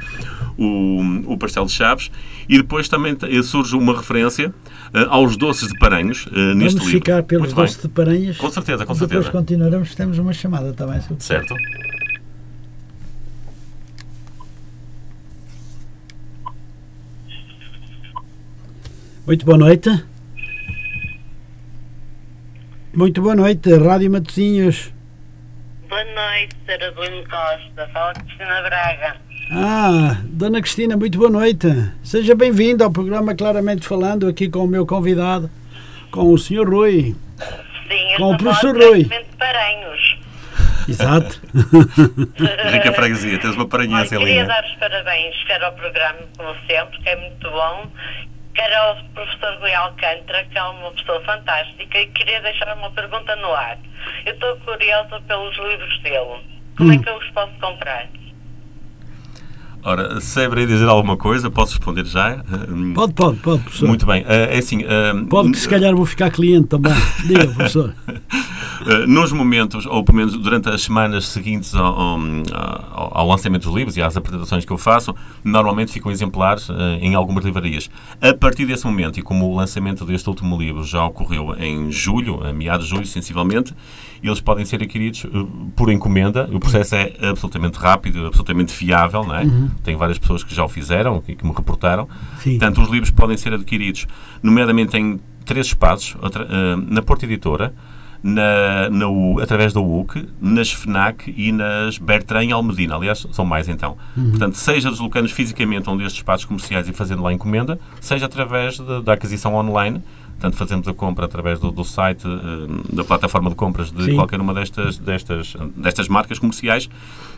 o, o pastel de chaves. E depois também surge uma referência uh, aos doces de Paranhos uh, neste livro. Vamos ficar pelos doces de Paranhos. Com certeza, com certeza. Depois continuaremos, temos uma chamada também. Certo. Muito boa noite. Muito boa noite, Rádio Matosinhos. Boa noite, Sra. Bruno Costa. Fala Cristina Braga. Ah, Dona Cristina, muito boa noite. Seja bem-vinda ao programa Claramente Falando, aqui com o meu convidado, com o Sr. Rui. Sim, com o professor Rui. Paranhos. Exato. Rica freguesia, tens uma paranhense ali. queria né? dar os parabéns, quero ao programa, como sempre, que é muito bom. Quero ao professor Rui Alcântara, que é uma pessoa fantástica, e queria deixar uma pergunta no ar. Eu estou curiosa pelos livros dele. Como é Hum. que eu os posso comprar? Ora, se de dizer alguma coisa, posso responder já? Hum, Pode, pode, pode, professor. Muito bem. Eh, É assim. eh, Pode que se calhar vou ficar cliente também. Diga, professor. Uh, nos momentos, ou pelo menos durante as semanas seguintes ao, ao- ao- lançamento dos livros e às apresentações que eu faço, normalmente ficam exemplares em algumas livrarias. A partir desse momento, e como o lançamento deste último livro já ocorreu em julho, a meados de julho, sensivelmente, eles podem ser adquiridos por encomenda. O processo é absolutamente rápido, absolutamente fiável, não é? Tenho várias pessoas que já o fizeram e que me reportaram. Sim. Portanto, os livros podem ser adquiridos, nomeadamente em três espaços, outra, uh, na Porta Editora, na, na U- através da UC, nas FNAC e nas Bertrand e Almedina. Aliás, são mais então. Portanto, seja deslocando fisicamente a um destes espaços comerciais e fazendo lá a encomenda, seja através de- da aquisição online. Portanto, fazemos a compra através do, do site, eh, da plataforma de compras de Sim. qualquer uma destas, destas, destas marcas comerciais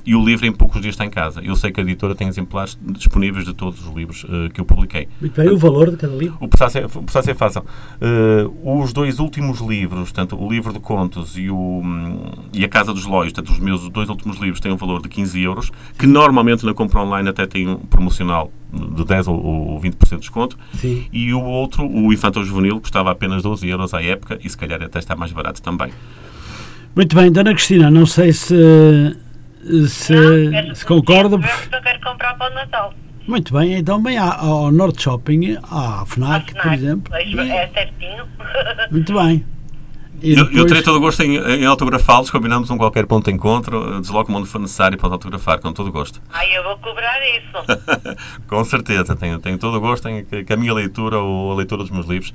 e o livro em poucos dias está em casa. Eu sei que a editora tem exemplares disponíveis de todos os livros eh, que eu publiquei. Muito bem, o valor de cada livro? O processo é, é fácil. Eh, os dois últimos livros, tanto o livro de contos e, o, hum, e a Casa dos Lóis, portanto, os meus dois últimos livros têm um valor de 15 euros, que normalmente na compra online até tem um promocional de 10 ou, ou 20% de desconto. Sim. E o outro, o Infantil Juvenil, custava apenas 12 euros à época e se calhar até está mais barato também. Muito bem, Dona Cristina, não sei se, se, quero- se concorda. Eu eu quero comprar para o Natal. Muito bem, então bem ao Norte Shopping, à À FNAC, por FNAC. exemplo. É certinho. muito bem. E Eu, eu depois- terei todo o gosto em, em autografá-los, combinamos um qualquer ponto de encontro, eh, desloco-me onde for necessário para autografar, com todo o gosto. Ai, eu vou cobrar isso. Com certeza, tenho, tenho todo o gosto em que, que a minha leitura ou a leitura dos meus livros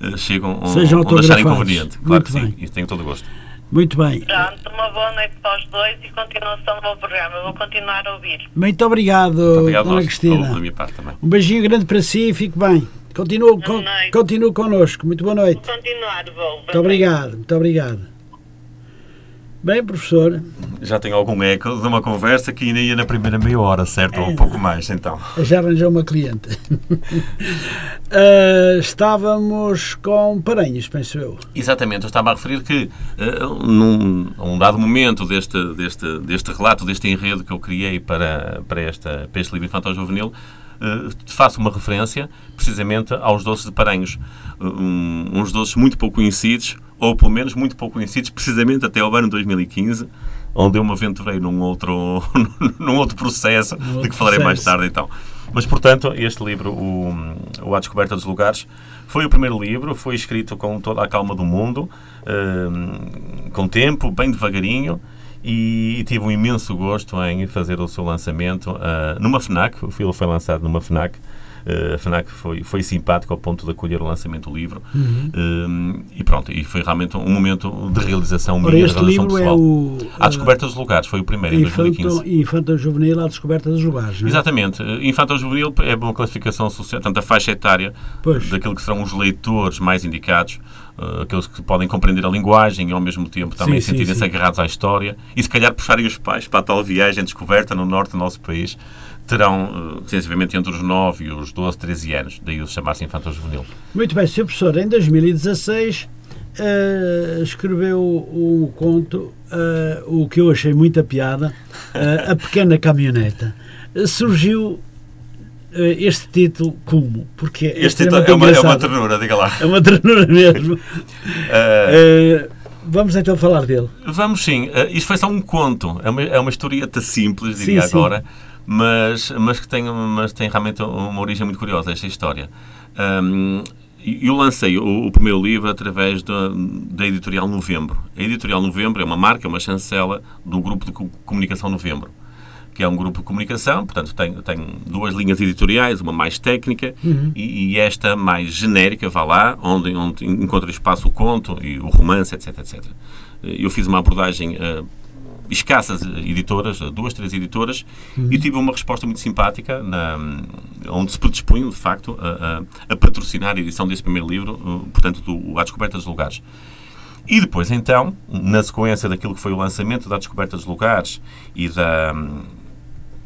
eh, chegam onde, Sejam onde acharem conveniente. Claro Muito que sim, bem. e tenho todo o gosto. Muito bem. Pronto, uma boa noite para os dois e continuação do meu programa. Vou continuar a ouvir. Muito obrigado, Muito obrigado, Dona Cristina. da minha parte também. Um beijinho grande para si e fique bem. Continua, con, continue connosco. Muito boa noite. Vou continuar, vou. Muito obrigado, muito obrigado. Bem, professor, Já tenho algum eco de uma conversa que ainda ia na primeira meia hora, certo? É. Ou um pouco mais, então. já arranjou uma cliente. Ah, estávamos com Paranhos, penso eu. Exatamente, eu estava a referir que eh, num, a um dado momento deste, deste, deste relato, deste enredo que eu criei para, para, esta, para este livro infantil juvenil, eh, faço uma referência precisamente aos doces de Paranhos. Um, uns doces muito pouco conhecidos, ou pelo menos muito pouco conhecidos, precisamente até ao ano 2015, onde eu me aventurei num outro, num outro processo, de outro que falarei mais processo. tarde então. Mas, portanto, este livro, o, o A Descoberta dos Lugares, foi o primeiro livro, foi escrito com toda a calma do mundo, hum, com tempo, bem devagarinho, e, tive um imenso gosto em fazer o seu lançamento ah, numa FNAC. O filme foi lançado numa FNAC. Uh, a FNAC foi, foi simpático ao ponto de acolher o lançamento do livro. Uhum. Um, e pronto, e foi realmente um momento de realização minha, de realização é pessoal. o A Descoberta dos Lugares, foi o primeiro, em 2015. Infanto, Infanto Juvenil à Descoberta dos Lugares. não é? Exatamente. Infantil juvenil é uma classificação social, tanto a faixa etária Pois. daquilo que serão os leitores mais indicados, eh, aqueles que podem compreender a linguagem e ao mesmo tempo também sentirem-se agarrados à história e se calhar puxarem os pais para a tal viagem descoberta no norte do nosso país, terão eh, sensivelmente entre os 9 e os 12, 13 anos, daí o chamar-se infantil juvenil. Muito bem, Sr. Professor, em 2016 eh, escreveu um conto, eh, o que eu achei muita piada, eh, A Pequena Caminhoneta. Eh, surgiu eh, este título como? Porque é Este título é uma, é uma ternura, diga lá. É uma ternura mesmo. Eh, Eh, vamos então falar dele. Vamos sim. Uh, isto foi só um conto. É uma, é uma historieta simples, diria Sim, sim. Mas, mas que tem, mas tem realmente uma origem muito curiosa, esta história. Um, eu lancei o, o primeiro livro através da, da Editorial Novembro. A Editorial Novembro é uma marca, é uma chancela do Grupo de Co- Comunicação Novembro, que é um grupo de comunicação, portanto tem, tem duas linhas editoriais, uma mais técnica e, e esta mais genérica, vá lá, onde, onde encontra espaço o conto e o romance, etc, etc. Eu fiz uma abordagem a escassas editoras, duas, três editoras, e tive uma resposta muito simpática, na, onde se predispunham, de facto, a, a- a patrocinar a edição desse primeiro livro, portanto, do A Descoberta dos Lugares. E depois, então, na sequência daquilo que foi o lançamento da descoberta dos lugares e, da,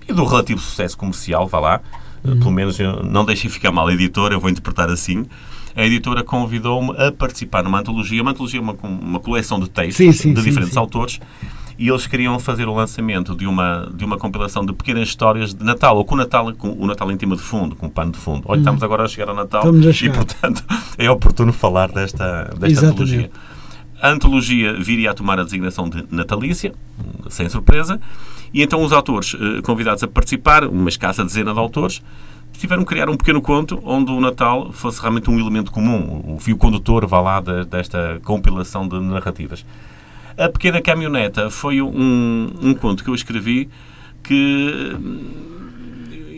e do relativo sucesso comercial, vá lá, pelo menos eu não deixei ficar mal a editora, eu vou interpretar assim. A editora convidou-me a participar numa antologia. Uma antologia uma, uma coleção de textos Sim, sim, de sim, diferentes autores e eles queriam fazer o lançamento de uma, de uma compilação de pequenas histórias de Natal, ou com o Natal, com o Natal em tema de fundo, com o pano de fundo. Olha, estamos agora a chegar ao Natal a e, chegar. portanto, é oportuno falar desta, desta Exatamente. antologia. A antologia viria a tomar a designação de natalícia, sem surpresa, e então os autores eh, convidados a participar, uma escassa dezena de autores, tiveram que criar um pequeno conto onde o Natal fosse realmente um elemento comum, o fio condutor, vá lá, de- desta compilação de narrativas. A Pequena Caminhoneta foi um, um conto que eu escrevi que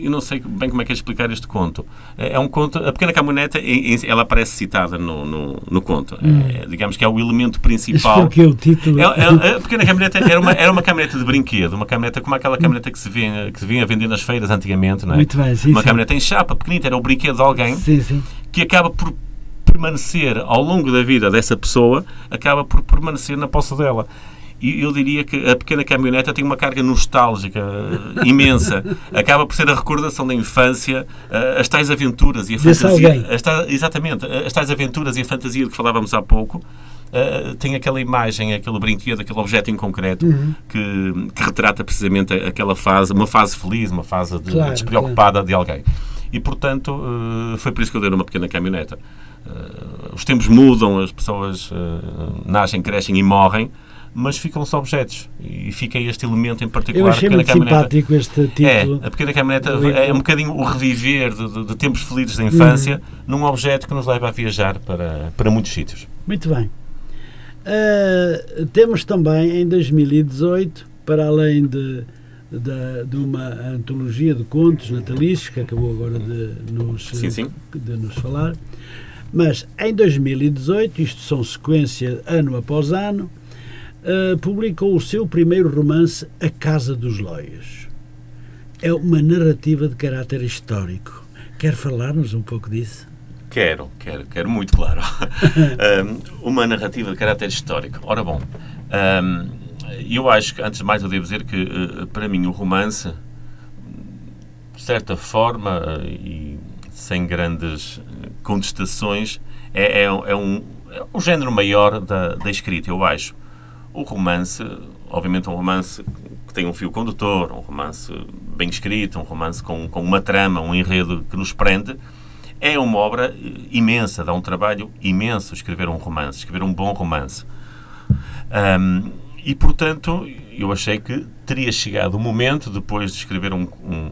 eu não sei bem como é que é explicar este conto. É é um conto. A pequena caminhoneta, ela aparece citada no, no, no conto. É, digamos que é o elemento Isso principal. foi o que o título. É- é- a pequena caminhoneta era uma, era uma caminhoneta de brinquedo, uma caminhoneta como aquela caminhoneta que se vinha, que se vinha a vender nas feiras antigamente, não é? Muito bem, sim, Uma sim. caminhoneta em chapa, pequenita, era o brinquedo de alguém Sim, sim. que acaba por permanecer ao longo da vida dessa pessoa, acaba por permanecer na posse dela. E eu diria que a pequena caminhoneta tem uma carga nostálgica eh, imensa. Acaba por ser a recordação da infância, eh, as tais aventuras e a Desse fantasia. as tais- exatamente, eh, as tais aventuras e a fantasia de que falávamos há pouco. eh, tem aquela imagem, aquele brinquedo, aquele objeto em concreto Uhum. que, que retrata precisamente aquela fase, uma fase feliz, uma fase de, Claro, despreocupada de alguém. E, portanto, eh, foi por isso que eu dei uma pequena caminhoneta. Eh, os tempos mudam, as pessoas eh, nascem, crescem e morrem, mas ficam-se objetos. E fica este elemento em particular. Eu achei a pequena muito caminhoneta. simpático este título. É, a pequena caminhoneta é um bocadinho o reviver de, de- de tempos felizes da infância Uhum. num objeto que nos leva a viajar para, para muitos sítios. Muito bem. Ah, temos também em 2018, para além de, de, de uma antologia de contos natalícios, que acabou agora de nos, Sim, sim. de nos falar, mas em 2018, isto são sequência ano após ano, ah, publicou o seu primeiro romance, A Casa dos Loios. É uma narrativa de caráter histórico. Quer falar-nos um pouco disso? Quero, quero, quero muito, claro. Um, uma narrativa de caráter histórico. Ora bom, um, eu acho que, antes de mais, eu devo dizer que, uh, para mim, o romance, de certa forma, e sem grandes uh, contestações, é, é, um- é um, é um género maior da, da escrita, eu acho. O romance, obviamente, um romance que tem um fio condutor, um romance bem escrito, um romance com, com uma trama, um enredo que nos prende, é uma obra eh, imensa, dá um trabalho imenso escrever um romance, escrever um bom romance. Ahm, e, portanto, eu achei que teria chegado o momento, depois de escrever um, um,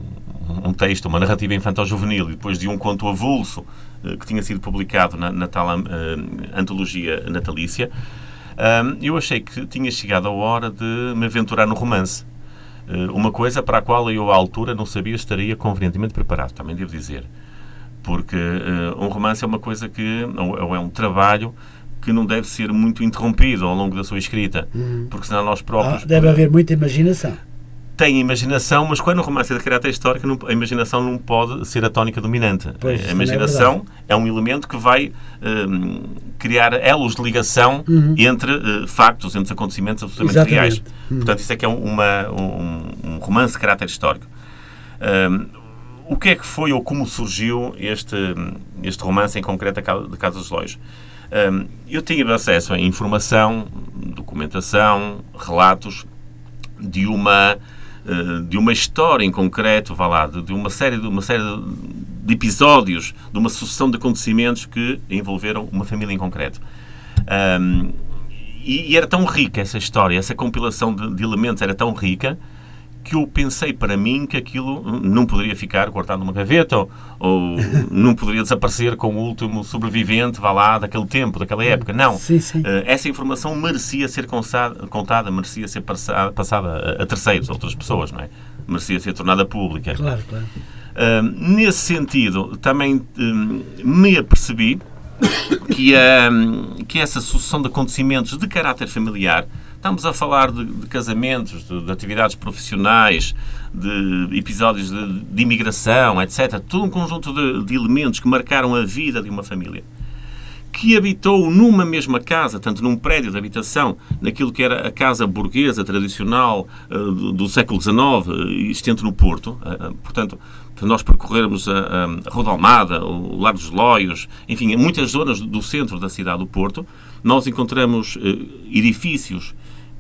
um texto, uma narrativa infantil-juvenil, e depois de um conto avulso eh, que tinha sido publicado na, na tal eh, antologia natalícia, ahm, eu achei que tinha chegado a hora de me aventurar no romance. Eh, uma coisa para a qual eu, à altura, não sabia estaria convenientemente preparado, também devo dizer porque eh, um romance é uma coisa que ou, ou é um trabalho que não deve ser muito interrompido ao longo da sua escrita, porque senão nós Ah, próprios deve haver muita imaginação. tem imaginação, mas quando o romance é de caráter histórico, não- a imaginação não pode ser a tónica dominante. Pois, a é imaginação é, um elemento que vai hum, criar elos de ligação entre eh, factos, entre acontecimentos absolutamente Uhum. Exatamente. reais. Portanto, isso é que é uma, um, um romance de caráter histórico. Hum, o que é que foi ou como surgiu este, este romance em concreto de Casa dos Lois? Eu tive acesso a informação, documentação, relatos de uma eh, de uma história em concreto, vá lá, de, uma série de uma série de episódios, de uma sucessão de acontecimentos que envolveram uma família em concreto. Ahm, e, e era tão rica essa história, essa compilação de, de elementos era tão rica que eu pensei para mim que aquilo não poderia ficar guardado numa gaveta ou, ou não poderia desaparecer com o último sobrevivente, vá lá, daquele tempo, daquela época. Não. Sim, sim. Eh, essa informação merecia ser contada, merecia ser passa- passada a, terceiros, a outras pessoas, não é? Merecia ser tornada pública. Claro, claro. Uh, nesse sentido, também um, me apercebi que, que essa sucessão de acontecimentos de caráter familiar, estamos a falar de, de casamentos, de, de atividades profissionais, de episódios de, de imigração, etc. Todo um conjunto de, de elementos que marcaram a vida de uma família que habitou numa mesma casa, tanto num prédio de habitação, naquilo que era a casa burguesa tradicional uh, do, do, século XIX, uh, existente no Porto. Uh, portanto, se nós percorrermos a, a Rua da Almada, o Largo dos Lóios, enfim, em muitas zonas do centro da cidade do Porto, nós encontramos edifícios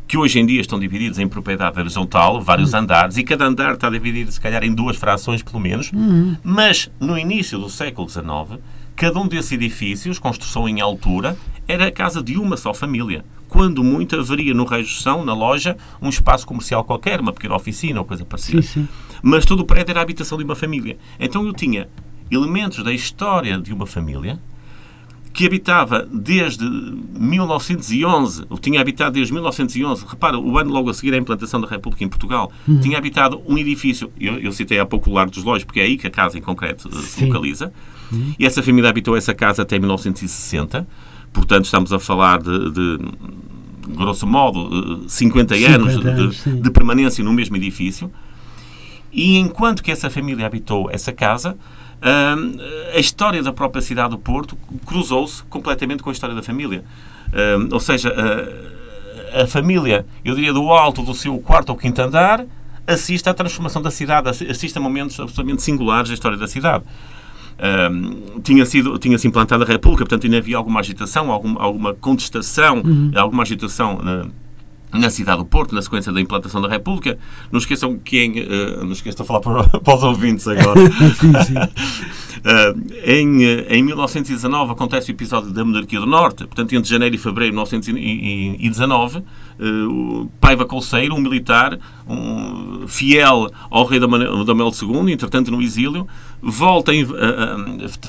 que hoje em dia estão divididos em propriedade horizontal, vários uhum. andares, e cada andar está dividido, se calhar, em duas frações, pelo menos. Uhum. Mas, no início do século XIX, cada um desses edifícios, construção em altura, era a casa de uma só família. Quando muito, haveria no São, na loja, um espaço comercial qualquer, uma pequena oficina ou coisa parecida. Sim, sim. Mas todo o prédio era a habitação de uma família. Então eu tinha elementos da história de uma família, que habitava desde 1911, ou tinha habitado desde 1911, repara, o ano logo a seguir à implantação da República em Portugal, uhum. tinha habitado um edifício, eu, eu, citei há pouco o Largo dos Lojas, porque é aí que a casa em concreto Sim. se localiza, uhum. e essa família habitou essa casa até 1960, portanto estamos a falar de, de grosso modo, 50 eh, anos, 50 anos de, de permanência no mesmo edifício, e enquanto que essa família habitou essa casa, a história da própria cidade do Porto cruzou-se completamente com a história da família. ou seja, a, família, eu diria, do alto do seu quarto ou quinto andar, assiste à transformação da cidade, assiste a momentos absolutamente singulares da história da cidade. Um, tinha sido tinha se implantado a República, portanto ainda havia alguma agitação, alguma, alguma contestação, uhum. alguma agitação uh, na cidade do Porto, na sequência da implantação da República. Não esqueçam que em. Uh, não esqueçam de falar para, para os ouvintes agora. sim, sim. Uh, em, uh, em 1919 acontece o episódio da Monarquia do Norte, portanto, entre janeiro e fevereiro de 1919, uh, Paiva Colseiro, um militar, um, fiel ao rei Manuel II, entretanto no exílio, volta, em,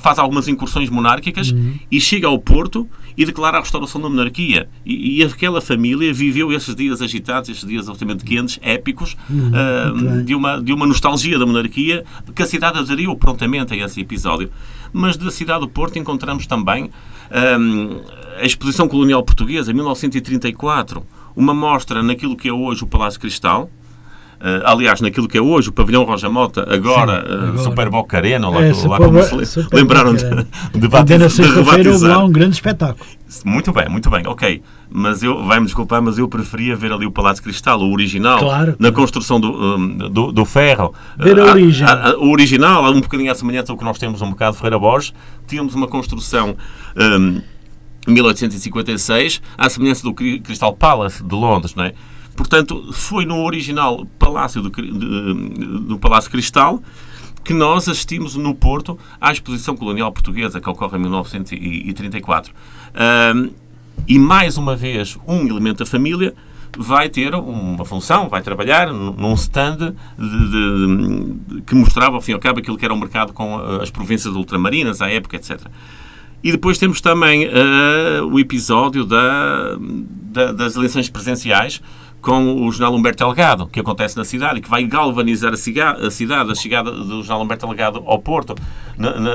faz algumas incursões monárquicas uhum. e chega ao Porto e declara a restauração da monarquia. E, e, aquela família viveu esses dias agitados, esses dias absolutamente quentes, épicos, uhum. de, uma, de uma nostalgia da monarquia, que a cidade aderiu prontamente a esse episódio episódio. Mas da cidade do Porto encontramos também um, a Exposição Colonial Portuguesa, 1934, uma mostra naquilo que é hoje o Palácio Cristal, Uh, aliás, naquilo que é hoje o Pavilhão Roja Mota, agora, Sim, agora. Uh, Super Boca Arena, lá, é, lá como se lembraram de, de, de, na sexta-feira houve lá um grande espetáculo. Muito bem, muito bem, ok. Mas eu, vai-me desculpar, mas eu preferia ver ali o Palácio Cristal, o original, claro, na construção do, um, do, do, ferro. Ver a, a origem. A, a, o original, um bocadinho à semelhança ao que nós temos um bocado de Ferreira Borges, tínhamos uma construção... Um, 1856, à semelhança do Crystal Palace de Londres, não é? Portanto, foi no original Palácio do, do Palácio Cristal que nós assistimos no Porto à exposição colonial portuguesa que ocorre em 1934. Um, e mais uma vez, um elemento da família vai ter uma função, vai trabalhar num stand de, de, de, que mostrava, ao fim e ao cabo, aquilo que era o mercado com as províncias ultramarinas à época, etc. E depois temos também uh, o episódio da, da, das eleições presenciais, com o jornal Humberto Delgado, que acontece na cidade e que vai galvanizar a, cidade, a chegada do jornal Humberto Delgado ao Porto, na, na,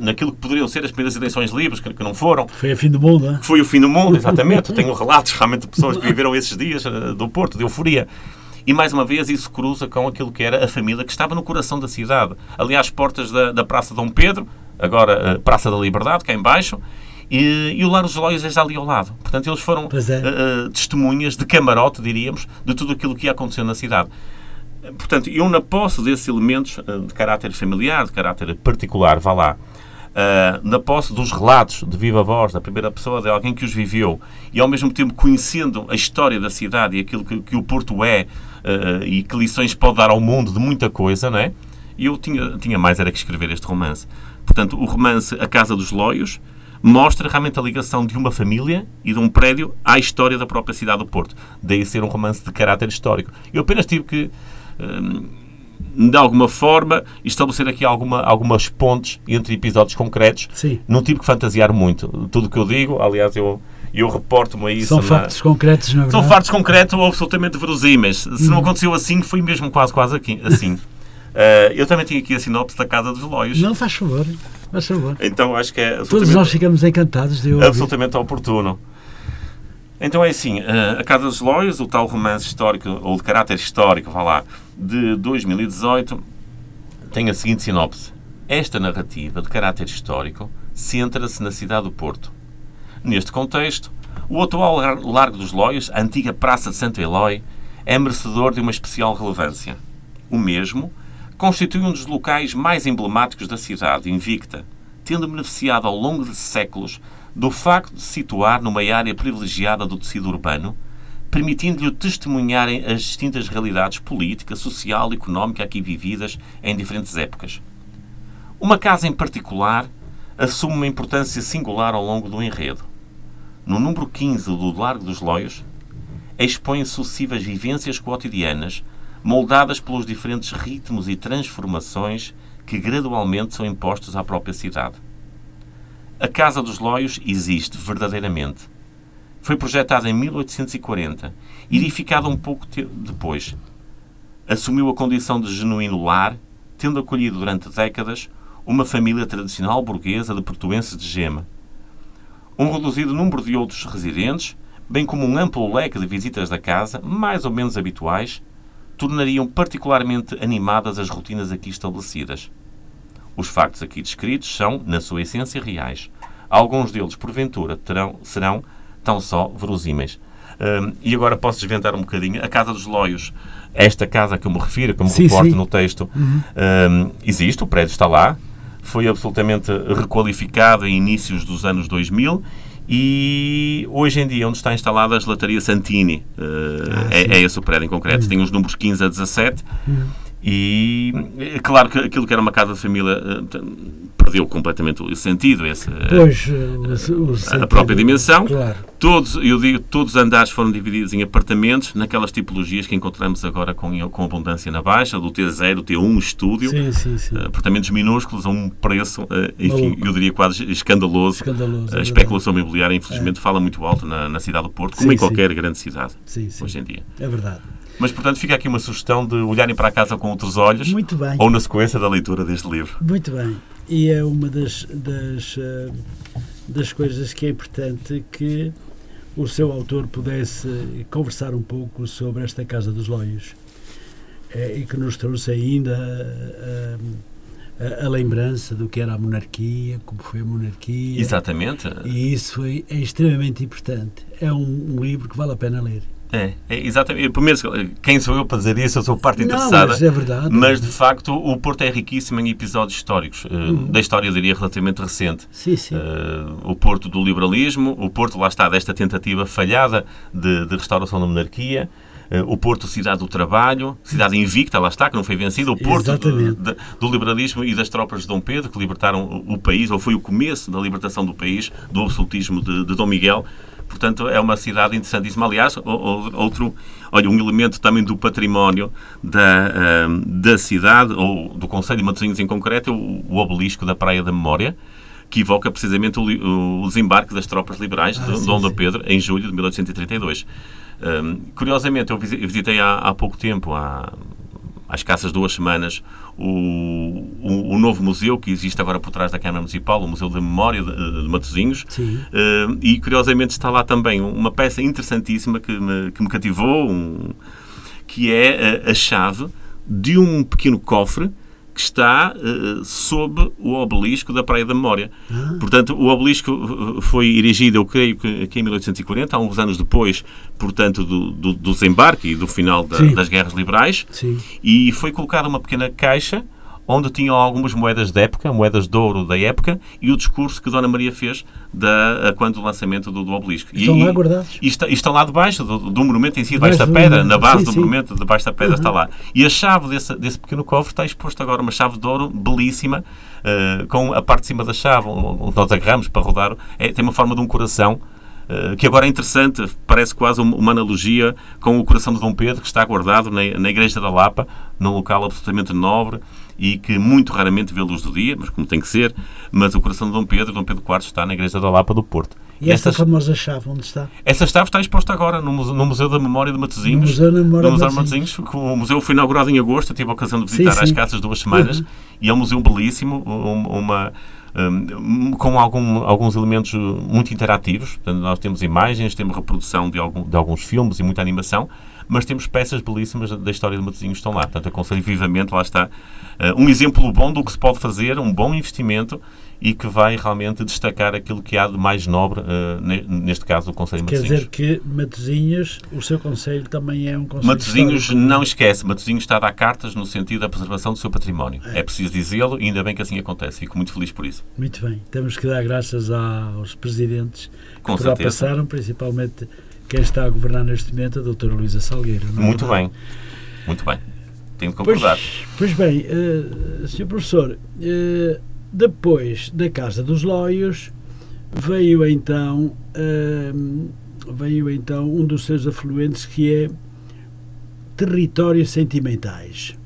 naquilo que poderiam ser as primeiras eleições livres, que, que não foram. Foi o fim do mundo, não é? Foi o fim do mundo, exatamente. Tenho relatos realmente de pessoas que viveram esses dias eh, do Porto, de euforia. E mais uma vez isso cruza com aquilo que era a família que estava no coração da cidade. Ali às portas da, da Praça Dom Pedro, agora eh, Praça da Liberdade, cá embaixo, e, e o Lar dos Lóios é ali ao lado. Portanto, eles foram é. uh, testemunhas de camarote, diríamos, de tudo aquilo que ia acontecer na cidade. Portanto, eu na posse desses elementos uh, de caráter familiar, de caráter particular, vá lá, Uh, na posse dos relatos de viva voz, da primeira pessoa, de alguém que os viveu, e ao mesmo tempo conhecendo a história da cidade e aquilo que, que o Porto é e que lições pode dar ao mundo de muita coisa, não é? eu tinha, tinha mais era que escrever este romance. Portanto, o romance A Casa dos Loios, mostra realmente a ligação de uma família e de um prédio à história da própria cidade do Porto. Daí ser um romance de caráter histórico. Eu apenas tive que, hum, de alguma forma, estabelecer aqui alguma, algumas pontes entre episódios concretos. Sim. Não tive que fantasiar muito. Tudo o que eu digo, aliás, eu eu reporto-me a isso. São na... factos concretos, não é São factos concretos ou absolutamente verosímeis. Se não uhum. aconteceu assim, foi mesmo quase, quase aqui, assim. Uh, eu também tinha aqui a sinopse da Casa dos Lóios. Não, faz favor. Faz favor. Então acho que é. Todos nós ficamos encantados de ouvir. Absolutamente oportuno. Então é assim, uh, a Casa dos Lóios, o tal romance histórico, ou de caráter histórico, vá lá, de 2018, tem a seguinte sinopse. Esta narrativa de caráter histórico centra-se na cidade do Porto, Neste contexto, o atual Largo dos Loios, a antiga Praça de Santo Eloy, é merecedor de uma especial relevância. O mesmo constitui um dos locais mais emblemáticos da cidade, invicta, tendo beneficiado ao longo de séculos do facto de se situar numa área privilegiada do tecido urbano, permitindo-lhe testemunhar as distintas realidades política, social e económica aqui vividas em diferentes épocas. Uma casa em particular assume uma importância singular ao longo do enredo. No número 15 do Largo dos Loios, expõe sucessivas vivências cotidianas moldadas pelos diferentes ritmos e transformações que gradualmente são impostos à própria cidade. A Casa dos Loios existe verdadeiramente. Foi projetada em 1840 e edificada um pouco depois. Assumiu a condição de genuíno lar, tendo acolhido durante décadas uma família tradicional burguesa de portuenses de gema. Um reduzido número de outros residentes, bem como um amplo leque de visitas da casa, mais ou menos habituais, tornariam particularmente animadas as rotinas aqui estabelecidas. Os factos aqui descritos são, na sua essência, reais. Alguns deles, porventura, terão, serão tão só verosímeis. Um, e agora posso desventar um bocadinho. A Casa dos Loios, esta casa que eu me refiro, que eu me sim, reporto sim. no texto, uhum. um, existe, o prédio está lá, foi absolutamente requalificado em inícios dos anos 2000 e hoje em dia, onde está instalada a gelataria Santini, uh, ah, é, é, esse o prédio em concreto. Hum. Tem os números 15 a 17. Hum. E é claro que aquilo que era uma casa de família uh, perdeu completamente o sentido, esse, pois, o, o sentido, a própria dimensão. Claro. Todos, eu digo, todos os andares foram divididos em apartamentos, naquelas tipologias que encontramos agora com, com abundância na Baixa, do T0, T1, estúdio. Sim, sim, sim. Apartamentos minúsculos a um preço, enfim, Maluco. eu diria quase escandaloso. escandaloso a é especulação imobiliária, infelizmente, é. fala muito alto na, na cidade do Porto, como em qualquer grande cidade hoje em dia. É verdade. Mas, portanto, fica aqui uma sugestão de olharem para a casa com outros olhos. Muito bem. Ou na sequência da leitura deste livro. Muito bem. E é uma das, das, eh, das coisas que é importante que o seu autor pudesse conversar um pouco sobre esta Casa dos Loios é, e que nos trouxe ainda a, a, a, lembrança do que era a monarquia, como foi a monarquia. Exatamente. E isso foi, é extremamente importante. É um, um livro que vale a pena ler. É, é, exatamente. Primeiro, quem sou eu para dizer isso? Eu sou parte interessada. Mas é verdade. Mas, de facto, o Porto é riquíssimo em episódios históricos. Eh, uhum. Da história, eu diria, relativamente recente. Sim, sim. Uh, o Porto do liberalismo, o Porto, lá está, desta tentativa falhada de, de restauração da monarquia. Uh, o Porto, cidade do trabalho, cidade invicta, lá está, que não foi vencida. O Porto do, do liberalismo e das tropas de Dom Pedro, que libertaram o, o, país, ou foi o começo da libertação do país, do absolutismo de, de Dom Miguel. Portanto, é uma cidade interessantíssima. Aliás, outro, olha, um elemento também do património da, uh, da cidade, ou do Conselho de Matosinhos em concreto, é o, o obelisco da Praia da Memória, que evoca precisamente o, o desembarque das tropas liberais ah, de Dom Dom Pedro em julho de 1832. Um, curiosamente, eu visitei há, há pouco tempo, há, há escassas duas semanas, o, o, o, novo museu que existe agora por trás da Câmara Municipal, o Museu da Memória de, de Matosinhos. Uh, e, curiosamente, está lá também uma peça interessantíssima que me, que me cativou, um, que é a, a chave de um pequeno cofre que está uh, sob o obelisco da Praia da Memória. Ah. Portanto, o obelisco eh, foi erigido, eu creio que, que em 1840, há uns anos depois, portanto, do, do, do desembarque e do final da, das guerras liberais, Sim. e foi colocada uma pequena caixa onde tinham algumas moedas da época, moedas de ouro da época, e o discurso que Dona Maria fez da, quando o lançamento do, do obelisco. Estão e, lá guardados? E, e estão lá debaixo do, do monumento em si, debaixo da pedra, na base sim, do sim. monumento, debaixo da pedra uhum. está lá. E a chave desse, desse pequeno cofre está exposto agora, uma chave de ouro belíssima, uh, com a parte de cima da chave, onde nós agarramos para rodar, é, tem uma forma de um coração, Uh, que agora é interessante, parece quase uma analogia com o coração de Dom Pedro, que está guardado na, na Igreja da Lapa, num local absolutamente nobre, e que muito raramente vê luz do dia, mas como tem que ser, mas o coração de Dom Pedro, Dom Pedro IV, está na Igreja da Lapa do Porto. E, esta famosa chave, onde está? Essa chave está exposta agora no Museu, no museu da Memória de Matosinhos. No Museu da Memória de Matosinhos. O museu foi inaugurado em agosto, eu tive a ocasião de visitar sim, sim. as casas duas semanas, uhum. e é um museu belíssimo, uma... Um, com algum, alguns elementos muito interativos. Portanto, nós temos imagens, temos reprodução de, algum, de alguns filmes e muita animação, mas temos peças belíssimas da história de Matosinhos que estão lá. Portanto, aconselho vivamente, lá está, uh, um exemplo bom do que se pode fazer, um bom investimento e que vai realmente destacar aquilo que há de mais nobre, uh, neste caso, o Conselho de Quer dizer que Matosinhos, o seu Conselho também é um Conselho Matosinhos histórico. não esquece, Matosinhos está a dar cartas no sentido da preservação do seu património. É, é preciso dizê-lo e ainda bem que assim acontece. Fico muito feliz por isso. Muito bem. Temos que dar graças aos presidentes Com que lá certeza. passaram, principalmente quem está a governar neste momento, a doutora Luísa Salgueiro. é Muito bem. Muito bem. Tenho de Pois, concordar. pois bem, uh, Sr. Professor, uh, depois da Casa dos Lóios veio então uh, veio então um dos seus afluentes que é territórios sentimentais.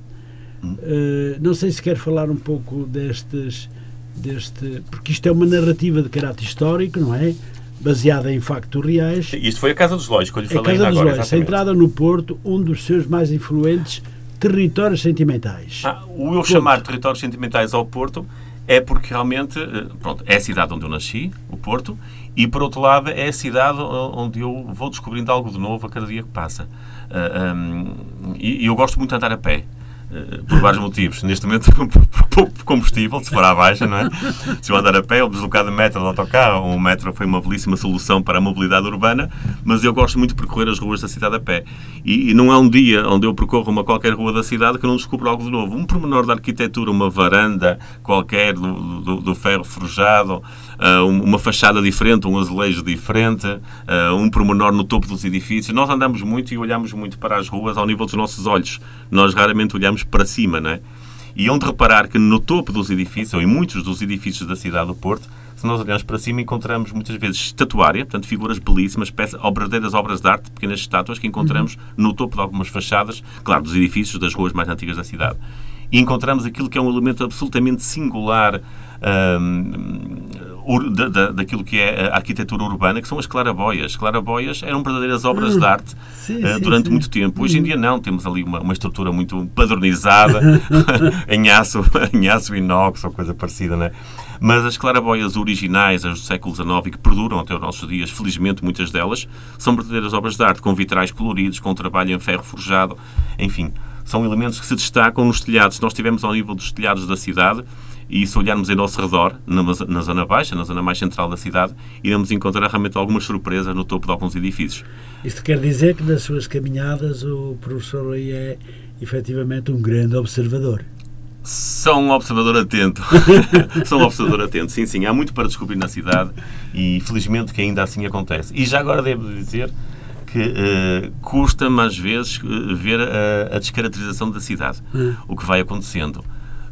Uh, não sei se quer falar um pouco destes deste porque isto é uma narrativa de caráter histórico, não é? Baseada em factos reais. Isto foi a Casa dos Lóis que eu lhe A falei Casa ainda dos agora. Lóis, centrada no Porto, um dos seus mais influentes territórios sentimentais. Ah, o eu chamar territórios sentimentais ao Porto é porque realmente eh, pronto, é a cidade onde eu nasci, o Porto, e por outro lado é a cidade onde eu vou descobrindo algo de novo a cada dia que passa. Ah, um, e, e eu gosto muito de andar a pé. Eh, Por vários motivos. Neste momento, pouco combustível, se for à baixa, não é? Se eu andar a pé ou deslocar de metro de autocarro, o metro foi uma belíssima solução para a mobilidade urbana, mas eu gosto muito de percorrer as ruas da cidade a pé. E, e não há um dia onde eu percorro uma qualquer rua da cidade que não descubro algo de novo. Um pormenor da arquitetura, uma varanda qualquer do, do, do ferro forjado, um- uma fachada diferente, um azulejo diferente, ah, um pormenor no topo dos edifícios. Nós andamos muito e olhamos muito para as ruas ao nível dos nossos olhos. Nós raramente olhamos para cima, não é? E onde reparar que no topo dos edifícios, ou em muitos dos edifícios da cidade do Porto, se nós olharmos para cima, encontramos muitas vezes estatuária, portanto, figuras belíssimas, peças, verdadeiras obras de arte, pequenas estátuas que encontramos no topo de algumas fachadas, claro, dos edifícios das ruas mais antigas da cidade. E encontramos aquilo que é um elemento absolutamente singular hum, ur- da, da- daquilo que é a arquitetura urbana, que são as claraboias. Claraboias eram verdadeiras obras de arte Sim, sim, durante sim. muito tempo. Hoje em dia não, temos ali uma, uma estrutura muito padronizada, em aço, em aço inox ou coisa parecida, né? Mas as claraboias originais, as do século XIX e que perduram até os nossos dias, felizmente muitas delas, são verdadeiras obras de arte, com vitrais coloridos, com trabalho em ferro forjado, enfim, são elementos que se destacam nos telhados. Nós estivermos ao nível dos telhados da cidade, e se olharmos em nosso redor, na, na zona baixa, na zona mais central da cidade, iremos encontrar realmente algumas surpresas no topo de alguns edifícios. Isto quer dizer que nas suas caminhadas o professor aí é efetivamente um grande observador. Sou um observador atento. Sou um observador atento. Sim, sim. Há muito para descobrir na cidade e felizmente que ainda assim acontece. E já agora devo dizer que eh, custa-me às vezes eh, ver a, a descaracterização da cidade. O que vai acontecendo.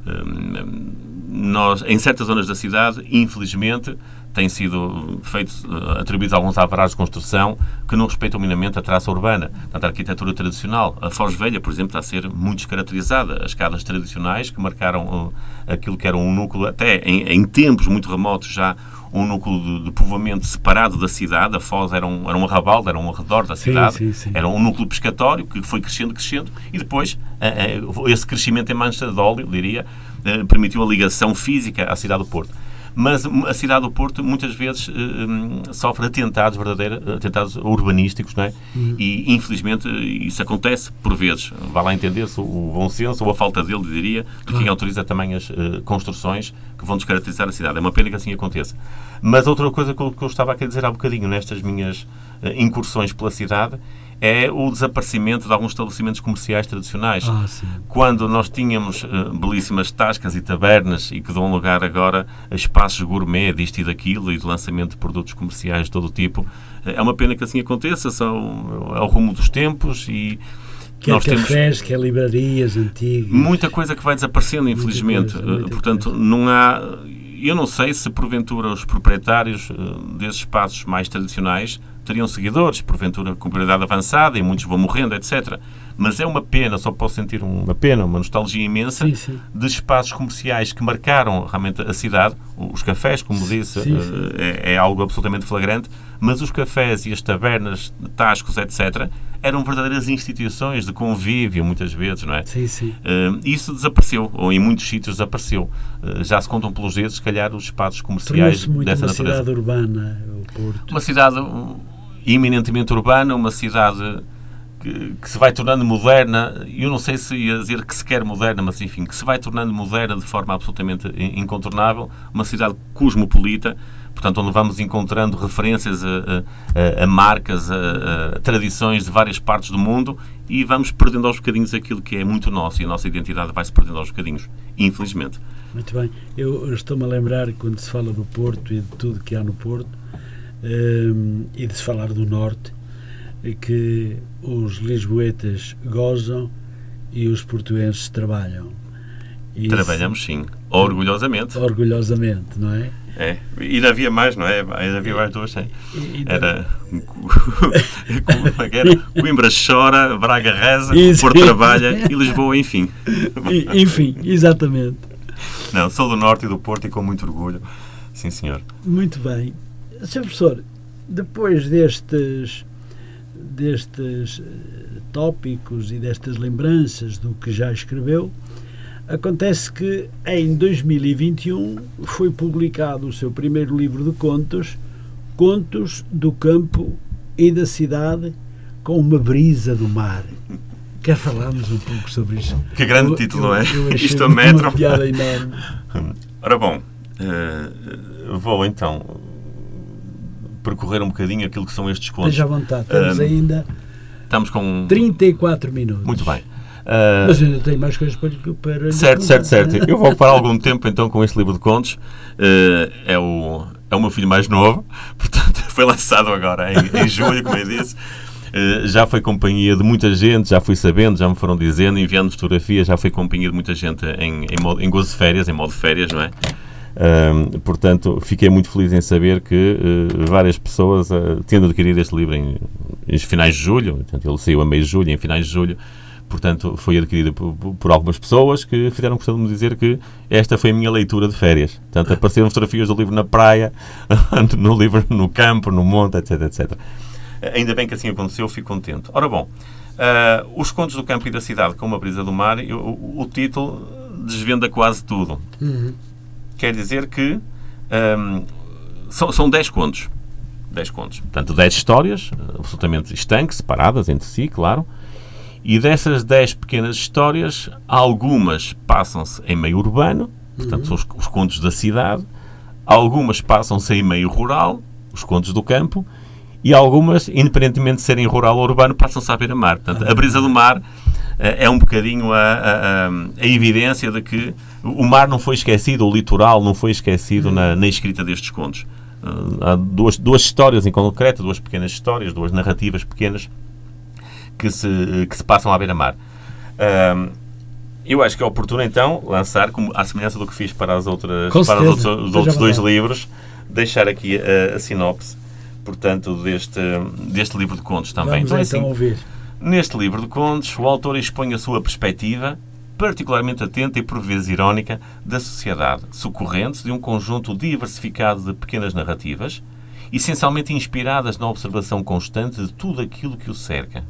Hum, nós, em certas zonas da cidade, infelizmente, têm sido feitos, eh, atribuídos alguns alvarás de construção que não respeitam minimamente a traça urbana. Portanto, a arquitetura tradicional. A Foz Velha, por exemplo, está a ser muito descaracterizada. As casas tradicionais que marcaram eh, aquilo que era um núcleo, até em, em tempos muito remotos já, um núcleo de, de povoamento separado da cidade. A Foz era um, era um arrabal, era um arredor da Sim, cidade. sim, sim. Era um núcleo pescatório que foi crescendo, crescendo, e depois eh, esse crescimento em mancha de óleo, diria, eh, permitiu a ligação física à cidade do Porto. Mas hum, a cidade do Porto muitas vezes eh, hum, sofre atentados verdadeiros, atentados urbanísticos, não é? E infelizmente isso acontece por vezes. Vá lá entender-se o bom senso ou a falta dele, diria, de quem autoriza também as eh, construções que vão descaracterizar a cidade. É uma pena que assim aconteça. Mas outra coisa que eu, que eu estava a querer dizer há bocadinho nestas minhas eh, incursões pela cidade é o desaparecimento de alguns estabelecimentos comerciais tradicionais. Ah. Quando nós tínhamos eh, belíssimas tascas e tabernas e que dão lugar agora a espaços gourmet disto e daquilo e de lançamento de produtos comerciais de todo o tipo, eh, é uma pena que assim aconteça, são, é o rumo dos tempos e Quer nós temos cafés, quer livrarias antigas. muita coisa que vai desaparecendo, infelizmente. coisa, Eh, Portanto, coisa. não há. Eu não sei se porventura os proprietários desses espaços mais tradicionais teriam seguidores, porventura com prioridade avançada e muitos vão morrendo, etc. Mas é uma pena, só posso sentir uma pena, uma nostalgia imensa Sim, sim. de espaços comerciais que marcaram realmente a cidade. Os cafés, como disse, Sim, eh, sim. É, é algo absolutamente flagrante, mas os cafés e as tabernas, tascos, etc., eram verdadeiras instituições de convívio, muitas vezes, não é? Sim, sim. Uh, isso desapareceu, ou em muitos sítios desapareceu. Uh, já se contam pelos dedos, se calhar, os espaços comerciais dessa uma natureza. cidade urbana, o Porto. Uma cidade eminentemente urbana, uma cidade que, que se vai tornando moderna, eu não sei se ia dizer que se quer moderna, mas enfim, que se vai tornando moderna de forma absolutamente in- incontornável, uma cidade cosmopolita, portanto, onde vamos encontrando referências a, a- a- marcas, a, a tradições de várias partes do mundo e vamos perdendo aos bocadinhos aquilo que é muito nosso e a nossa identidade vai se perdendo aos bocadinhos, infelizmente. Muito bem. Eu estou-me a lembrar, quando se fala do Porto e de tudo que há no Porto, hum, e de se falar do Norte, que os lisboetas gozam e os portuenses trabalham. Isso, Trabalhamos sim, orgulhosamente. Orgulhosamente, não é? É. E ainda havia mais, não é? Ainda havia mais duas, sim. Era. Como é que era? Coimbra chora, Braga reza, Isso. Porto trabalha e Lisboa, enfim. Enfim, exatamente. Não, sou do Norte e do Porto e com muito orgulho. Sim, senhor. Muito bem. Sr. Professor, depois destes, destes eh, tópicos e destas lembranças do que já escreveu, acontece que em 2021 foi publicado o seu primeiro livro de contos, Contos do Campo e da Cidade com uma brisa do mar. Quer falarmos um pouco sobre isso? Que grande Eu- título, eu- não é? eu Isto uma metro. piada enorme. Ora bom, eh, vou então percorrer um bocadinho aquilo que são estes contos. Esteja à vontade, temos Ah, ainda Estamos com. 34 minutos. Muito bem. Eh, Mas ainda tenho mais coisas para, para Certo, certo, perguntar. certo. Eu vou ocupar algum tempo então com este livro de contos. Eh, é, o, é o meu filho mais novo, portanto foi lançado agora em, em julho, como eu disse. Eh, já foi companhia de muita gente, já fui sabendo, já me foram dizendo, enviando fotografias, já foi companhia de muita gente em, em, modo, em gozo de férias, em modo de férias, não é? Ahm, portanto, fiquei muito feliz em saber que eh, várias pessoas uh, tendo adquirido este livro em, em finais de julho, portanto, ele saiu a meio de julho, em finais de julho, portanto, foi adquirido por, por- algumas pessoas que fizeram questão de me dizer que esta foi a minha leitura de férias. Portanto, apareceram fotografias do livro na praia, no livro no campo, no monte, etc, etc. Ainda bem que assim aconteceu, fico contente. Ora bom, ah, os contos do campo e da cidade com uma brisa do mar, eu- o, o título desvenda quase tudo. Quer dizer que ahm, são, são 10 contos. 10 contos. Portanto, 10 histórias, absolutamente estanques, separadas entre si, claro. E dessas 10 pequenas histórias, algumas passam-se em meio urbano, portanto, são os, os contos da cidade. Algumas passam-se em meio rural, os contos do campo. E algumas, independentemente de serem rural ou urbano, passam-se à beira-mar. Portanto, a brisa do mar é um bocadinho a, a- a- a evidência de que o mar não foi esquecido, o litoral não foi esquecido na, na escrita destes contos. Eh, há duas, duas histórias em concreto, duas pequenas histórias, duas narrativas pequenas que se, que se passam à beira-mar. Eu acho que é oportuno, então, lançar, como à semelhança do que fiz para, as outras, Com para os certeza. outros, os dois livros, deixar aqui a, a sinopse, portanto, deste, deste livro de contos também. Vamos Então, é então assim, ouvir. Neste livro de contos, o autor expõe a sua perspectiva, particularmente atenta e por vezes irónica, da sociedade, socorrendo-se de um conjunto diversificado de pequenas narrativas, essencialmente inspiradas na observação constante de tudo aquilo que o cerca.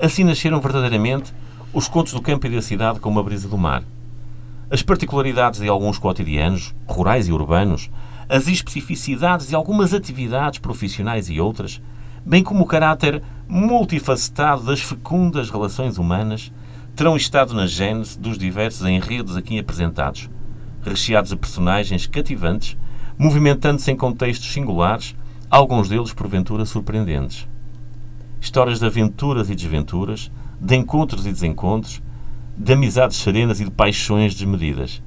Assim nasceram verdadeiramente os contos do campo e da cidade com uma brisa do mar. As particularidades de alguns cotidianos, rurais e urbanos, as especificidades de algumas atividades profissionais e outras, bem como o caráter multifacetado das fecundas relações humanas, terão estado na gênese dos diversos enredos aqui apresentados, recheados de personagens cativantes, movimentando-se em contextos singulares, alguns deles porventura surpreendentes. Histórias de aventuras e desventuras, de encontros e desencontros, de amizades serenas e de paixões desmedidas.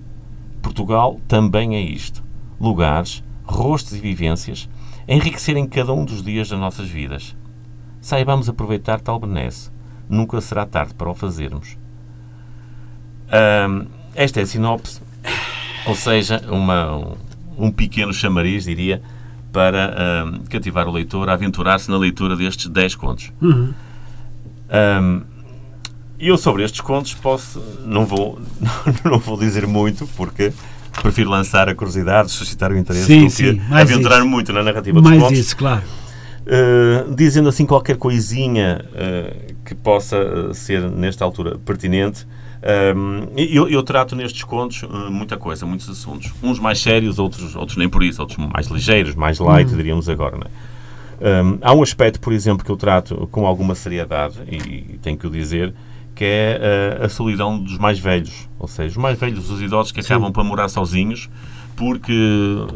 Portugal também é isto. Lugares, rostos e vivências, enriquecerem cada um dos dias das nossas vidas. Saibamos aproveitar tal benesse. Nunca será tarde para o fazermos. Ahm, esta é a sinopse, ou seja, uma, um, um pequeno chamariz, diria, para ahm, cativar o leitor a aventurar-se na leitura destes 10 contos. Ahm, eu sobre estes contos posso, não vou, não vou dizer muito, porque prefiro lançar a curiosidade, suscitar o interesse Sim, do sim, que mais aventurar isso. muito na narrativa dos Mais contos. isso, claro. Uh, dizendo assim qualquer coisinha uh, que possa uh, ser nesta altura pertinente. Um, eu, eu trato nestes contos muita coisa, muitos assuntos. Uns mais sérios, outros, outros nem por isso, outros mais ligeiros, mais light, diríamos agora. Não é? Um, há um aspecto, por exemplo, que eu trato com alguma seriedade, e, tenho que o dizer, que é a, a solidão dos mais velhos. Ou seja, os mais velhos, os idosos que acabam por morar sozinhos porque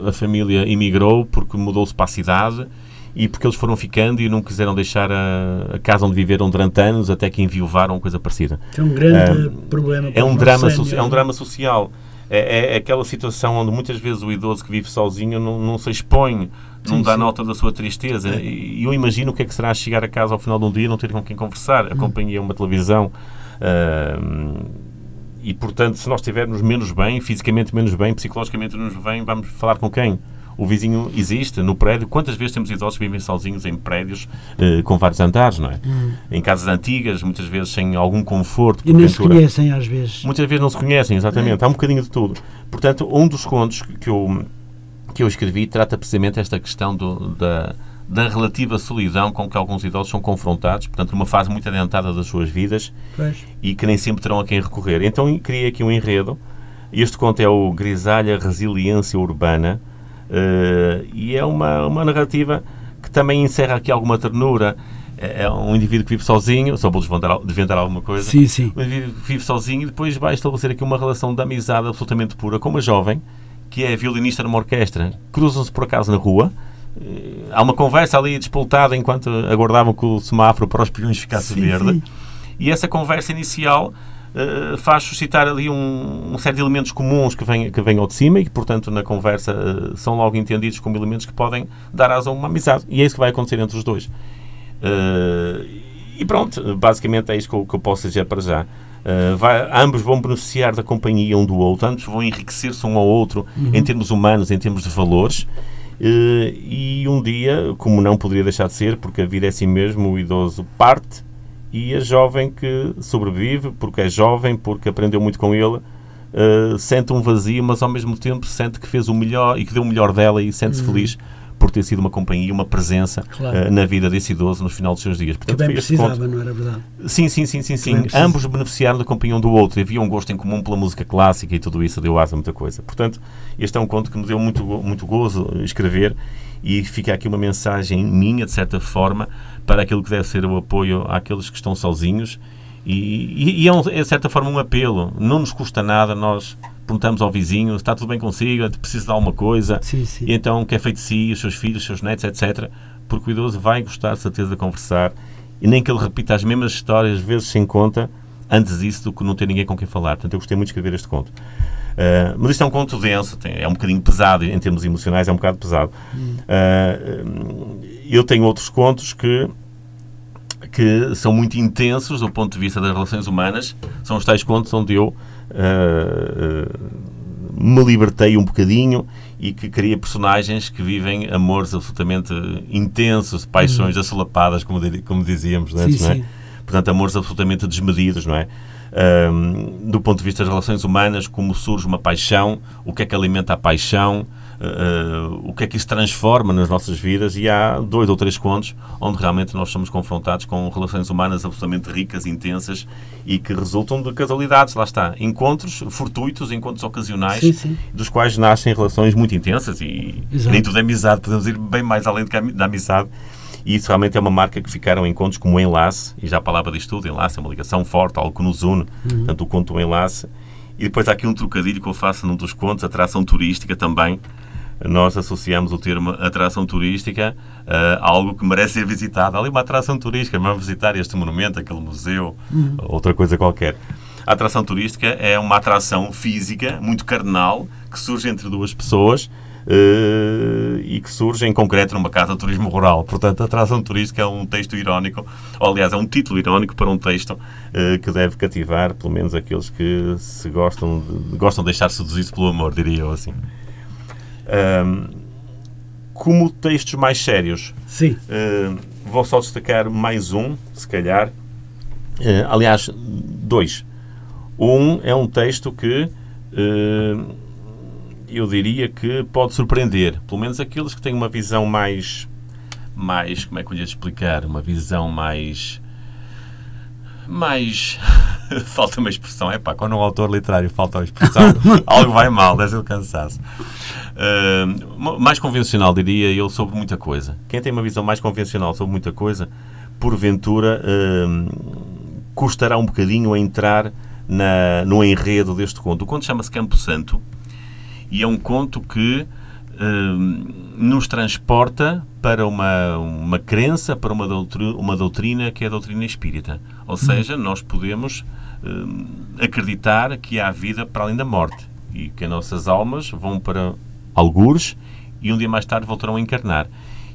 a família emigrou, porque mudou-se para a cidade e porque eles foram ficando e não quiseram deixar a, a casa onde viveram durante anos até que enviuvaram, coisa parecida. É um grande problema. É um, drama é um drama social. É, é, aquela situação onde muitas vezes o idoso que vive sozinho não, não se expõe, não sim, dá sim. nota da sua tristeza. É. E eu imagino o que é que será chegar a casa ao final de um dia e não ter com quem conversar. A hum. companhia é uma televisão. Uh, e, portanto, se nós estivermos menos bem, fisicamente menos bem, psicologicamente menos bem, vamos falar com quem? O vizinho existe no prédio. Quantas vezes temos idosos que vivem sozinhos em prédios uh, com vários andares, não é? Hum. Em casas antigas, muitas vezes sem algum conforto. E nem se conhecem às vezes. Muitas vezes não se conhecem, exatamente. É. Há um bocadinho de tudo. Portanto, um dos contos que eu, que eu escrevi trata precisamente esta questão do, da, da relativa solidão com que alguns idosos são confrontados, portanto, numa fase muito adiantada das suas vidas pois. e que nem sempre terão a quem recorrer. Então, criei aqui um enredo. Este conto é o Grisalha Resiliência Urbana, Uh, e é uma, uma narrativa que também encerra aqui alguma ternura. É, é um indivíduo que vive sozinho, só vou desvendar alguma coisa. Sim, sim. Um indivíduo que vive sozinho e depois vai estabelecer aqui uma relação de amizade absolutamente pura com uma jovem que é violinista numa orquestra. Cruzam-se por acaso na rua. Uh, há uma conversa ali despoltada enquanto aguardavam que o semáforo para os peões ficasse sim, verde. Sim. E essa conversa inicial uh, faz suscitar ali um, um série de elementos comuns que vêm, que vêm ao de cima e que, portanto, na conversa uh, são logo entendidos como elementos que podem dar asa a uma amizade. E é isso que vai acontecer entre os dois. Uh, e pronto, basicamente é isso que eu, que eu posso dizer para já. Uh, vai, ambos vão beneficiar da companhia um do outro, ambos vão enriquecer-se um ao outro uhum. em termos humanos, em termos de valores. Uh, e um dia, como não poderia deixar de ser, porque a vida é assim mesmo, o idoso parte e a jovem que sobrevive, porque é jovem, porque aprendeu muito com ele, uh, sente um vazio, mas ao mesmo tempo sente que fez o melhor e que deu o melhor dela e sente-se uhum. feliz por ter sido uma companhia, uma presença claro. uh, na vida desse idoso no final dos seus dias. Portanto, que bem precisava, conto... não era verdade? Sim, sim, sim, sim. sim. Ambos beneficiaram da companhia um do outro. Havia um gosto em comum pela música clássica e tudo isso deu asa a muita coisa. Portanto, este é um conto que me deu muito, muito gozo escrever e fica aqui uma mensagem minha, de certa forma, para aquilo que deve ser o apoio àqueles que estão sozinhos. E, e é, um, é, de certa forma, um apelo. Não nos custa nada, nós perguntamos ao vizinho está tudo bem consigo, precisa de alguma coisa, sim, sim. e então quer feito de si, os seus filhos, os seus netos, etc. Porque o idoso vai gostar, de certeza, de conversar e nem que ele repita as mesmas histórias, vezes sem conta, antes disso do que não ter ninguém com quem falar. Portanto, eu gostei muito de escrever este conto. Uh, mas isto é um conto denso, tem, é um bocadinho pesado em termos emocionais, é um bocado pesado. Uh, eu tenho outros contos que que são muito intensos do ponto de vista das relações humanas. São os tais contos onde eu uh, me libertei um bocadinho e que cria personagens que vivem amores absolutamente intensos, paixões uhum. assolapadas, como, como dizíamos antes, sim, não é? Sim. Portanto, amores absolutamente desmedidos, não é? Um, do ponto de vista das relações humanas, como surge uma paixão, o que é que alimenta a paixão, uh, o que é que isso transforma nas nossas vidas e há dois ou três contos onde realmente nós somos confrontados com relações humanas absolutamente ricas, intensas e que resultam de casualidades, lá está, encontros fortuitos, encontros ocasionais, sim, sim. dos quais nascem relações muito intensas e Exato. nem tudo é amizade, podemos ir bem mais além da amizade. E isso realmente é uma marca que ficaram em contos como Enlace, e já a palavra diz tudo, Enlace é uma ligação forte, algo que nos une, uhum. portanto o conto Enlace. E depois há aqui um trocadilho que eu faço num dos contos, atração turística também, nós associamos o termo atração turística uh, a algo que merece ser visitado. Ali uma atração turística, vamos visitar este monumento, aquele museu, uhum. outra coisa qualquer. A atração turística é uma atração física, muito carnal, que surge entre duas pessoas e que surge em concreto numa casa de turismo rural. Portanto, atração turística é um texto irónico, ou aliás, é um título irónico para um texto uh, que deve cativar, pelo menos, aqueles que se gostam de, gostam de deixar seduzir pelo amor, diria eu assim. Um, como textos mais sérios, Sim. Uh, vou só destacar mais um, se calhar. Aliás, dois. Um é um texto que uh, eu diria que pode surpreender, pelo menos aqueles que têm uma visão mais, mais como é que eu lhe explicar, uma visão mais mais. falta uma expressão. É pá, quando um autor literário falta uma expressão, algo vai mal, deve ser o cansaço. Uh, mais convencional, diria eu, sobre muita coisa. Quem tem uma visão mais convencional sobre muita coisa, porventura, uh, custará um bocadinho a entrar na, no enredo deste conto. O conto chama-se Campo Santo e é um conto que uh, nos transporta para uma, uma crença, para uma doutrina, uma doutrina que é a doutrina espírita. Ou seja, nós podemos uh, acreditar que há vida para além da morte e que as nossas almas vão para algures e um dia mais tarde voltarão a encarnar.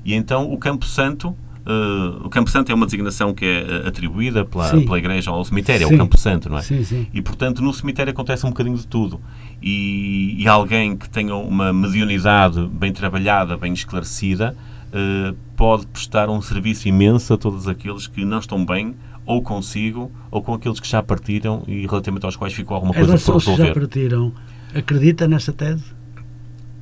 E então o Campo Santo Uh, o Campo Santo é uma designação que é atribuída pela, pela Igreja ao cemitério, sim. é o Campo Santo, não é? Sim, sim. E, portanto, no cemitério acontece um bocadinho de tudo. E, e alguém que tenha uma mediunidade bem trabalhada, bem esclarecida, uh, pode prestar um serviço imenso a todos aqueles que não estão bem, ou consigo, ou com aqueles que já partiram e relativamente aos quais ficou alguma coisa por resolver. que já partiram, acredita nessa tese?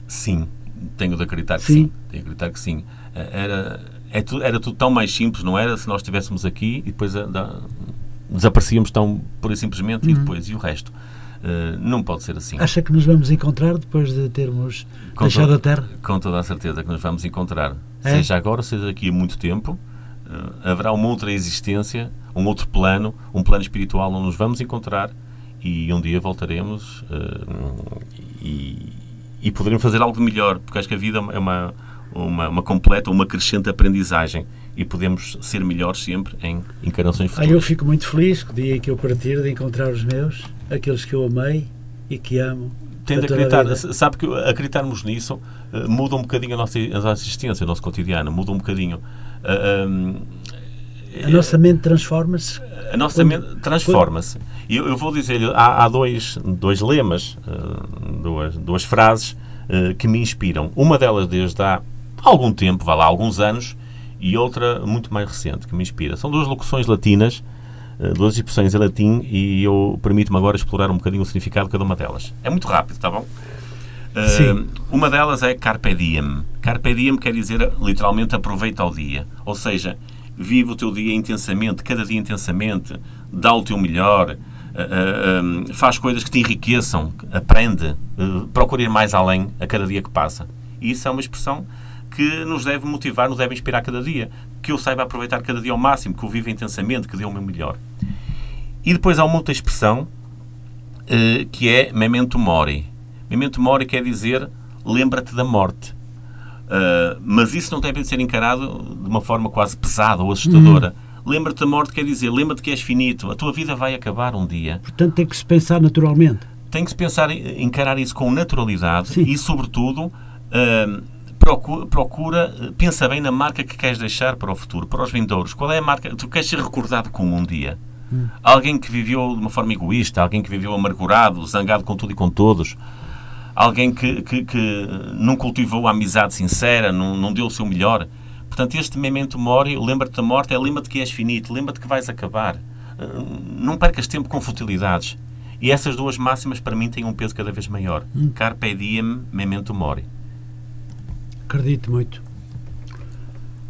Sim, tenho de acreditar que sim. sim. Tenho de acreditar que sim. Eh, era é era tudo tão mais simples, não era? Se nós estivéssemos aqui e depois a, da, desaparecíamos tão pura e simplesmente uhum. e depois e o resto. Uh, não pode ser assim. Acha que nos vamos encontrar depois de termos com deixado a Terra? Com toda a certeza que nos vamos encontrar. É? Seja agora, seja daqui a muito tempo, uh, haverá uma outra existência, um outro plano, um plano espiritual onde nos vamos encontrar e um dia voltaremos uh, e, e poderemos fazer algo de melhor, porque acho que a vida é uma uma, uma completa, uma crescente aprendizagem e podemos ser melhores sempre em encarnações futuras. Ah, eu fico muito feliz que o dia que eu partir de encontrar os meus, aqueles que eu amei e que amo. Tem de acreditar, sabe que acreditarmos nisso uh, muda um bocadinho a nossa, a nossa existência, o nosso cotidiano, muda um bocadinho. Uh, um, a nossa mente transforma-se? A nossa quando, mente transforma-se. E eu, eu, vou dizer-lhe, há, há, dois, dois lemas, uh, duas, duas frases que me inspiram. Uma delas desde há algum tempo, vá lá, alguns anos, e outra muito mais recente que me inspira. São duas locuções latinas, eh, duas expressões em latim, e eu permito-me agora explorar um bocadinho o significado de cada uma delas. É muito rápido, está bom? Eh, Sim. Uma delas é carpe diem. Carpe diem quer dizer literalmente aproveita o dia. Ou seja, vive o teu dia intensamente, cada dia intensamente, dá o teu melhor, uh, faz coisas que te enriqueçam, aprende, procura ir mais além a cada dia que passa. E isso é uma expressão que nos deve motivar, nos deve inspirar cada dia. Que eu saiba aproveitar cada dia ao máximo, que eu viva intensamente, que dê o meu melhor. E depois há uma outra expressão uh, que é memento mori. Memento mori quer dizer lembra-te da morte. Uh, mas isso não deve ser encarado de uma forma quase pesada ou assustadora. Uhum. Lembra-te da morte quer dizer lembra-te que és finito, a tua vida vai acabar um dia. Portanto, tem que se pensar naturalmente. Tem que se pensar, encarar isso com naturalidade Sim. e, sobretudo, uh, procura, procura, pensa bem na marca que queres deixar para o futuro, para os vindouros. Qual é a marca? Tu queres ser recordado como um dia? Hum. Alguém que viveu de uma forma egoísta, alguém que viveu amargurado, zangado com tudo e com todos, alguém que, que, que não cultivou a amizade sincera, não, não deu o seu melhor. Portanto, este memento mori, lembra-te da morte, é lembra-te que és finito, lembra-te que vais acabar. Não percas tempo com futilidades. E essas duas máximas, para mim, têm um peso cada vez maior. Hum. Carpe diem, memento mori. Acredito muito.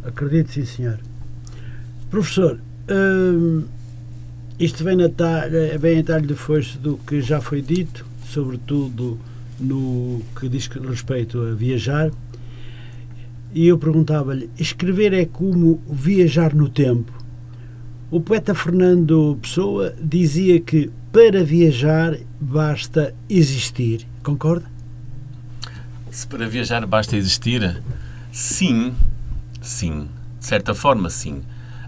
Acredito, sim, senhor. Professor, hum, isto vem, talha, vem em talho de foice do que já foi dito, sobretudo no que diz respeito a viajar. E eu perguntava-lhe: escrever é como viajar no tempo? O poeta Fernando Pessoa dizia que para viajar basta existir. Concorda? Se para viajar basta existir, sim, sim, de certa forma, sim.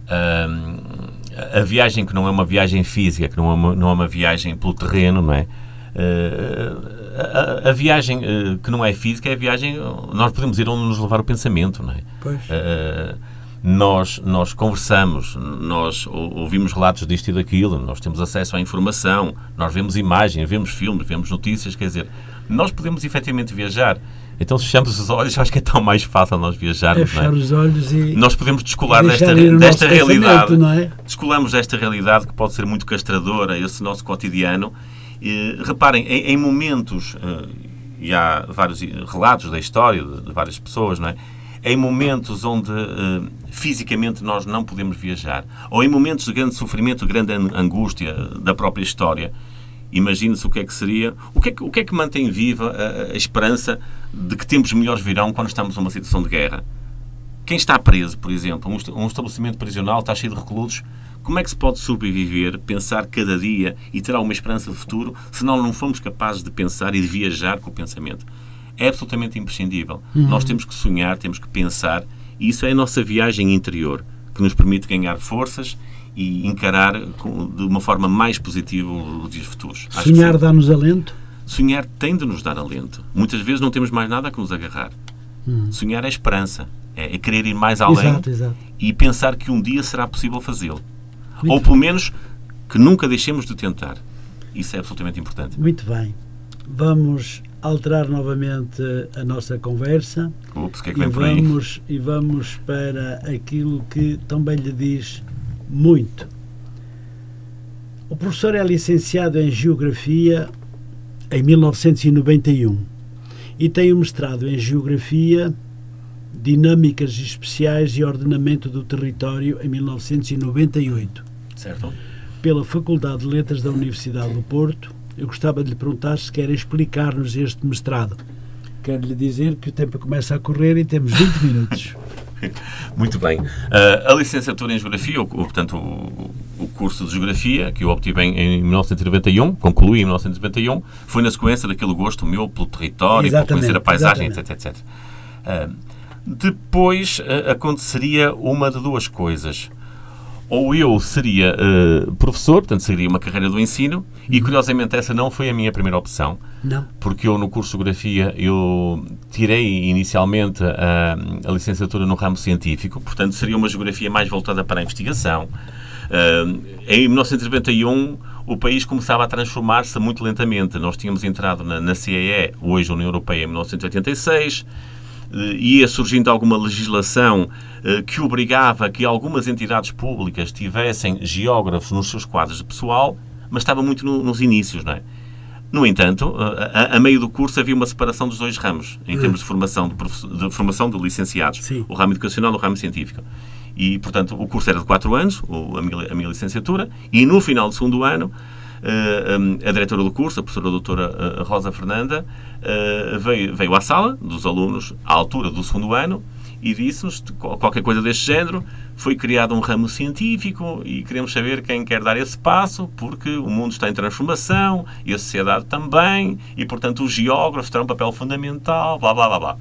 Uh, a viagem que não é uma viagem física, que não é uma, não é uma viagem pelo terreno, não é? Uh, a, a, viagem uh, que não é física é a viagem. Nós podemos ir onde nos levar o pensamento, não é? Pois. nós, nós conversamos, nós ouvimos relatos disto e daquilo, nós temos acesso à informação, nós vemos imagens, vemos filmes, vemos notícias, quer dizer, nós podemos efetivamente viajar. Então, se fechamos os olhos, acho que é tão mais fácil nós viajarmos. É fechar é? os olhos e. Nós podemos descolar desta, desta realidade. Não é? Descolamos desta realidade que pode ser muito castradora, esse nosso cotidiano. E, reparem, em, em momentos, uh, e há vários relatos da história de, de várias pessoas, não é? em momentos onde eh, fisicamente nós não podemos viajar, ou em momentos de grande sofrimento, de grande an- angústia da própria história, imagine-se o que é que seria, o que é que, o que, é que mantém viva a, a esperança de que tempos melhores virão quando estamos numa situação de guerra? Quem está preso, por exemplo, um est- um estabelecimento prisional está cheio de reclusos, como é que se pode sobreviver, pensar cada dia e ter alguma esperança de futuro se nós não formos capazes de pensar e de viajar com o pensamento? É absolutamente imprescindível. Nós temos que sonhar, temos que pensar, e isso é a nossa viagem interior, que nos permite ganhar forças e encarar de uma forma mais positiva os dias futuros. Acho Sonhar dá-nos alento? Sonhar tem de nos dar alento. Muitas vezes não temos mais nada a que nos agarrar. Sonhar é esperança. É, é querer ir mais além Exato, exato. e pensar que um dia será possível fazê-lo. Ou pelo menos que nunca deixemos de tentar. Isso é absolutamente importante. Muito bem. Vamos alterar novamente a nossa conversa Ups, que é que e vem por aí? vamos, e vamos para aquilo que também lhe diz muito. O professor é licenciado em Geografia em 1991 e tem um mestrado em Geografia, Dinâmicas Especiais e Ordenamento do Território em 1998 Certo? pela Faculdade de Letras da Universidade do Porto. Eu gostava de lhe perguntar se quer explicar-nos este mestrado. Quero lhe dizer que o tempo começa a correr e temos 20 minutos. Muito bem. Ah, a licenciatura em Geografia, o, o- portanto, o, o curso de Geografia, que eu obtive em, em 1991, concluí em 1991, foi na sequência daquele gosto meu pelo território, por conhecer a paisagem, exatamente. etc, etc. Ah, depois ah, aconteceria uma de duas coisas. Ou eu seria ah, professor, portanto, seria uma carreira do ensino, e curiosamente essa não foi a minha primeira opção Não? porque eu no curso de Geografia eu tirei inicialmente a, a licenciatura no ramo científico, portanto seria uma geografia mais voltada para a investigação. Ah, em 1991 o país começava a transformar-se muito lentamente. Nós tínhamos entrado na, na CEE, hoje União Europeia, em 1986, eh, ia surgindo alguma legislação eh, que obrigava que algumas entidades públicas tivessem geógrafos nos seus quadros de pessoal, mas estava muito no- nos inícios, não é? No entanto, a, a- a meio do curso havia uma separação dos dois ramos, em termos de formação de, de formação de licenciados, Sim. o ramo educacional e o ramo científico. E, portanto, o curso era de 4 anos, o- a minha, a minha licenciatura, e no final do segundo ano, eh, a diretora do curso, a professora doutora eh, Rosa Fernanda, eh, veio, veio à sala dos alunos, à altura do segundo ano, e disse-nos qualquer coisa deste género. Foi criado um ramo científico e queremos saber quem quer dar esse passo, porque o mundo está em transformação e a sociedade também, e portanto os geógrafos terão um papel fundamental, blá blá blá blá.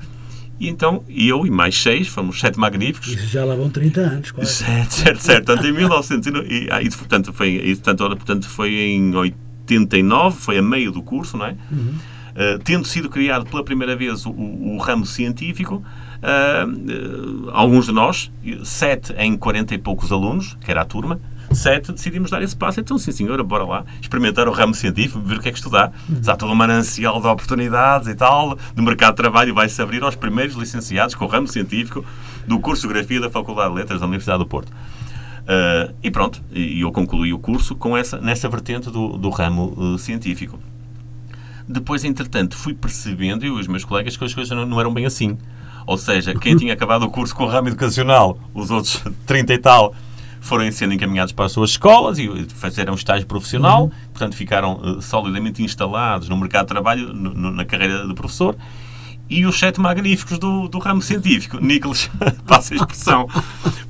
E então eu e mais seis, fomos sete magníficos, Isso já lá vão 30 anos, quase. Certo, certo, certo. Portanto, em 1900 e e, ah, isso, portanto, foi, isso, portanto, portanto, foi em 89, foi a meio do curso, não é? Uh, tendo sido criado pela primeira vez o, o- o ramo científico, uh, uh, alguns de nós, sete em 40 e poucos alunos, que era a turma, sete decidimos dar esse passo. Então, sim, senhora, bora lá experimentar o ramo científico, ver o que é que estudar. Há todo um manancial de oportunidades e tal, do mercado de trabalho vai-se abrir aos primeiros licenciados com o ramo científico do curso de Geografia da Faculdade de Letras da Universidade do Porto. Uh, e pronto, e eu concluí o curso com essa, nessa vertente do, do ramo uh, científico. Depois, entretanto, fui percebendo, eu e os meus colegas, que as coisas não, não eram bem assim. Ou seja, quem tinha acabado o curso com o ramo educacional, os outros 30 e tal, foram sendo encaminhados para as suas escolas e fizeram um estágio profissional, portanto ficaram uh, solidamente instalados no mercado de trabalho, no- no- na carreira de professor. E os sete magníficos do, do ramo científico, Nicolas, passa a expressão.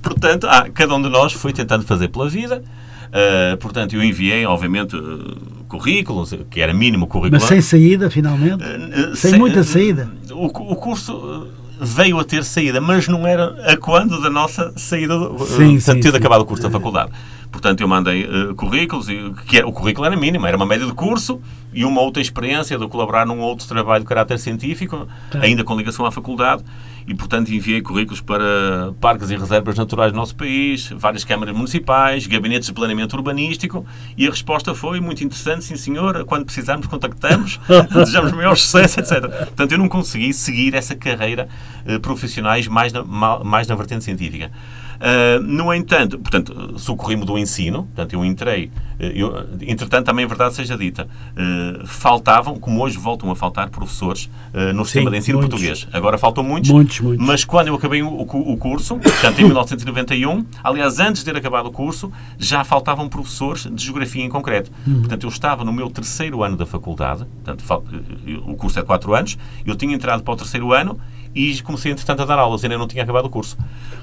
Portanto, ah, cada um de nós foi tentando fazer pela vida. Uh, portanto, eu enviei, obviamente, uh, currículos, que era mínimo curricular. Mas sem saída, finalmente? Uh, Sem se- muita saída? O, o curso veio a ter saída, mas não era a quando da nossa saída, do- uh, Sim, portanto, sim, sim. acabado o curso da faculdade. Portanto, eu mandei uh, currículos, e, que era- o currículo era mínimo, era uma média de curso e uma outra experiência de colaborar num outro trabalho de caráter científico, Claro. ainda com ligação à faculdade, e, portanto, enviei currículos para parques e reservas naturais do nosso país, várias câmaras municipais, gabinetes de planeamento urbanístico, e a resposta foi muito interessante, sim senhora, quando precisarmos contactamos, desejamos maior sucesso, etc. Portanto, eu não consegui seguir essa carreira eh, profissionais mais na, ma- mais na vertente científica. Uh, no entanto, portanto, socorri-me do ensino, portanto, eu entrei, eh, eu, entretanto, também a verdade seja dita, uh, faltavam, como hoje voltam a faltar professores uh, no sistema Sim, de ensino muitos. português. Agora faltam muitos, Muitos, muitos. mas quando eu acabei o, o- curso, portanto, em 1991, aliás, antes de ter acabado o curso, já faltavam professores de geografia em concreto. Uhum. Portanto, eu estava no meu terceiro ano da faculdade, portanto, fal- eh, o curso é de quatro anos, eu tinha entrado para o terceiro ano e comecei, entretanto, a dar aulas, ainda não tinha acabado o curso.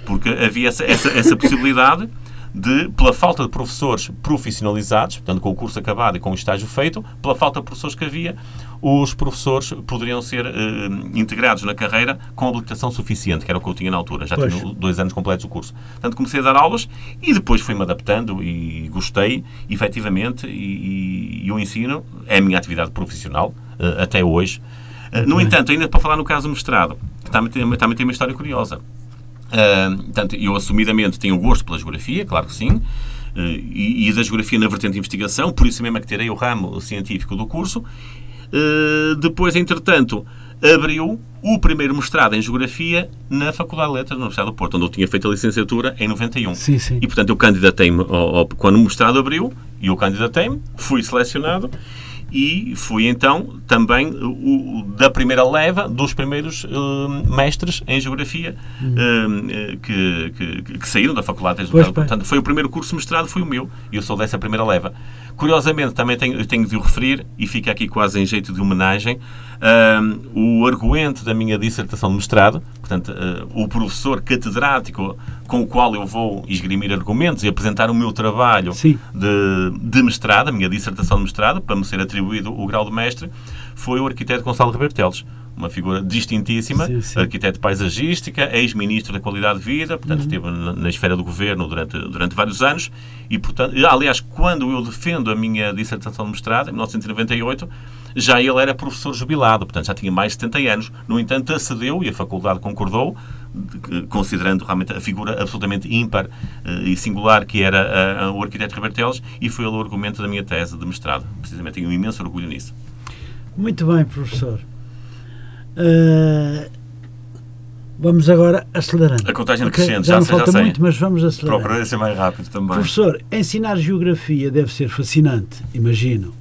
Porque havia essa, essa, essa possibilidade de, pela falta de professores profissionalizados, portanto, com o curso acabado e com o estágio feito, pela falta de professores que havia, os professores poderiam ser eh, integrados na carreira com habilitação suficiente, que era o que eu tinha na altura. Já Pois. tinha dois anos completos o curso. Portanto, comecei a dar aulas e depois fui-me adaptando e gostei, efetivamente, e, e- e o ensino é a minha atividade profissional, eh, até hoje. Eh, no entanto, ainda para falar no caso do mestrado, que também tem, também tem uma história curiosa. Portanto, eu assumidamente tenho gosto pela geografia, claro que sim, ah, e, e da geografia na vertente de investigação, por isso mesmo é que terei o ramo científico do curso. Ah, depois, entretanto, abriu o primeiro mestrado em geografia na Faculdade de Letras da Universidade do Porto, onde eu tinha feito a licenciatura em 91. Sim, sim. E, portanto, eu candidatei-me, quando o mestrado abriu, e eu candidatei-me, fui selecionado e fui então também o, o- da primeira leva dos primeiros eh, mestres em geografia eh, que, que, que saíram da faculdade. bem. Portanto, foi o primeiro curso mestrado, foi o meu, e eu sou dessa primeira leva. Curiosamente, também tenho, tenho de o referir, e fica aqui quase em jeito de homenagem, ah, o arguente da minha dissertação de mestrado, portanto, ah, o professor catedrático com o qual eu vou esgrimir argumentos e apresentar o meu trabalho Sim. de, de mestrado, a minha dissertação de mestrado, para me ser atribuído o grau de mestre, foi o arquiteto Gonçalo Ribeiro Teles. Uma figura distintíssima, Sim, sim. arquiteto paisagística, ex-ministro da Qualidade de Vida, portanto, esteve na, esfera do governo durante, durante vários anos. E, portanto, aliás, quando eu defendo a minha dissertação de mestrado, em 1998, já ele era professor jubilado, portanto, já tinha mais de 70 anos. No entanto, acedeu e a faculdade concordou, considerando realmente a figura absolutamente ímpar eh, e singular que era ah, o arquiteto Ribeiro Teles, e foi ele o argumento da minha tese de mestrado. Precisamente, tenho um imenso orgulho nisso. Muito bem, professor. Ah, vamos agora acelerando. A contagem Ok? decrescente, já, já não sei, já falta sei. muito, mas vamos acelerar. Procurei ser mais rápido também. Professor, ensinar geografia deve ser fascinante, imagino.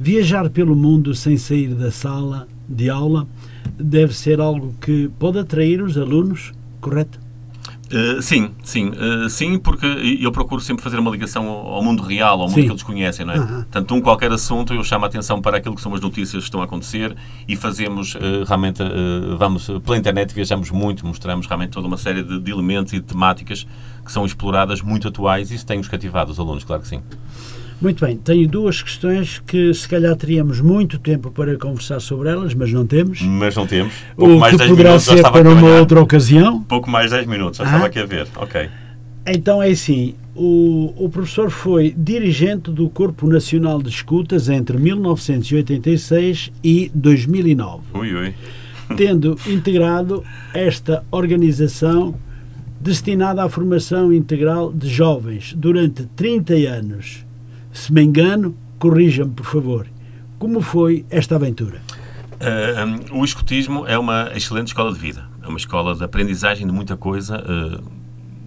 Viajar pelo mundo sem sair da sala de aula deve ser algo que pode atrair os alunos, correto? Uh, sim, sim, uh, sim, porque eu procuro sempre fazer uma ligação ao ao mundo real, ao mundo Sim. que eles conhecem, não é? Aham. Portanto, um qualquer assunto, eu chamo a atenção para aquilo que são as notícias que estão a acontecer e fazemos uh, realmente, vamos pela internet, viajamos muito, mostramos realmente toda uma série de, de elementos e de temáticas que são exploradas, muito atuais e isso tem-nos cativado os alunos, claro que sim. Muito bem, tenho duas questões que se calhar teríamos muito tempo para conversar sobre elas, mas não temos. Mas não temos. Pouco O mais que 10 poderá minutos já ser para uma outra ocasião. Pouco mais 10 minutos, já Ah. estava aqui a ver. Ok. Então é assim, o, o professor foi dirigente do Corpo Nacional de Escutas entre 1986 e 2009, Ui, ui. tendo integrado esta organização destinada à formação integral de jovens durante 30 anos. Se me engano, corrija-me, por favor. Como foi esta aventura? Uh, o escotismo é uma excelente escola de vida. É uma escola de aprendizagem de muita coisa uh,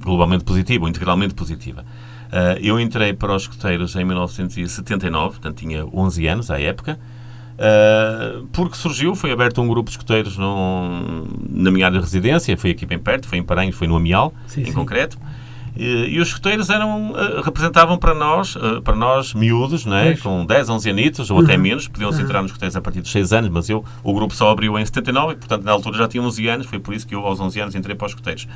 globalmente positiva, ou integralmente positiva. Uh, eu entrei para os escoteiros em 1979, portanto tinha 11 anos à época, uh, porque surgiu, foi aberto um grupo de escoteiros num- na minha área de residência, foi aqui bem perto, foi em Paranhos, foi no Amial, Sim, em sim. concreto. E, e os escoteiros eram, eh, representavam para nós, eh, para nós miúdos, não é? Pois. com 10, 11 anitos ou até menos, podiam-se entrar nos escoteiros a partir dos 6 anos, mas eu, o grupo só abriu em 79 e, portanto, na altura já tinha 11 anos, foi por isso que eu, aos 11 anos, entrei para os escoteiros.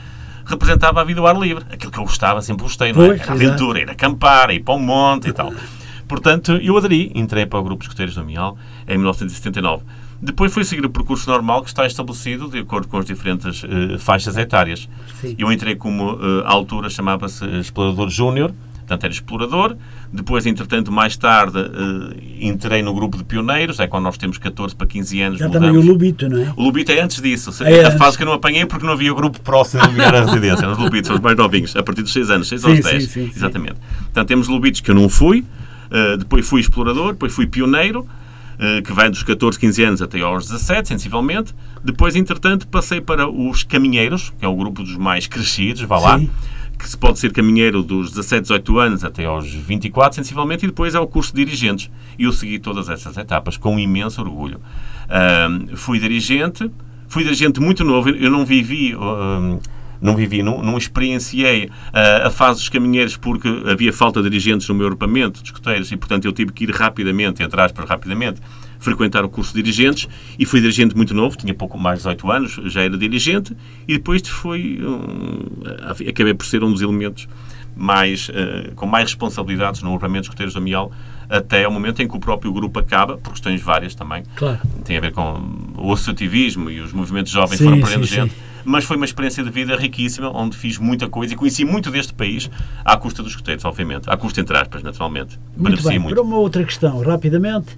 Representava a vida ao ar livre, aquilo que eu gostava, sempre gostei, não é? Pois, Era aventura, ir acampar, ir para um monte e tal. Portanto, eu aderi, entrei para o grupo de escoteiros do Amial em 1979. Depois fui seguir o percurso normal que está estabelecido de acordo com as diferentes eh, faixas etárias. Sim. Eu entrei como, eh, à altura, chamava-se Explorador Júnior, portanto era explorador. Depois, entretanto, mais tarde, eh, entrei no grupo de pioneiros, é quando nós temos 14 para 15 anos. Já mudamos. também o Lubito, não é? O Lubito é antes disso. É a fase que eu não apanhei porque não havia grupo próximo de minha residência. Os Lubitos são os mais novinhos, a partir dos 6 anos, 6 Sim, aos sim, 10. sim, sim. Exatamente. Portanto, temos Lubitos que eu não fui, eh, depois fui explorador, depois fui pioneiro, que vai dos 14, 15 anos até aos 17, sensivelmente. Depois, entretanto, passei para os caminheiros, que é o grupo dos mais crescidos, vá lá. Sim. que se pode ser caminheiro dos 17, 18 anos até aos 24, sensivelmente, e depois é o curso de dirigentes. E eu segui todas essas etapas com imenso orgulho. Fui dirigente, fui dirigente muito novo, eu não vivi. Uh, não vivi, não, não experienciei uh, a fase dos caminheiros porque havia falta de dirigentes no meu agrupamento de escoteiros e, portanto, eu tive que ir rapidamente, entre aspas, rapidamente, frequentar o curso de dirigentes e fui dirigente muito novo, tinha pouco mais de 18 anos, já era dirigente e depois foi um, acabei por ser um dos elementos mais, uh, com mais responsabilidades no agrupamento de escoteiros da Mial até o momento em que o próprio grupo acaba, por questões várias também. Claro. Tem a ver com o associativismo e os movimentos jovens Sim, foram perdendo sim. Mas foi uma experiência de vida riquíssima, onde fiz muita coisa e conheci muito deste país, à custa dos escoteiros, obviamente. À custa, entre aspas, naturalmente. Muito bem, muito. para uma outra questão, rapidamente.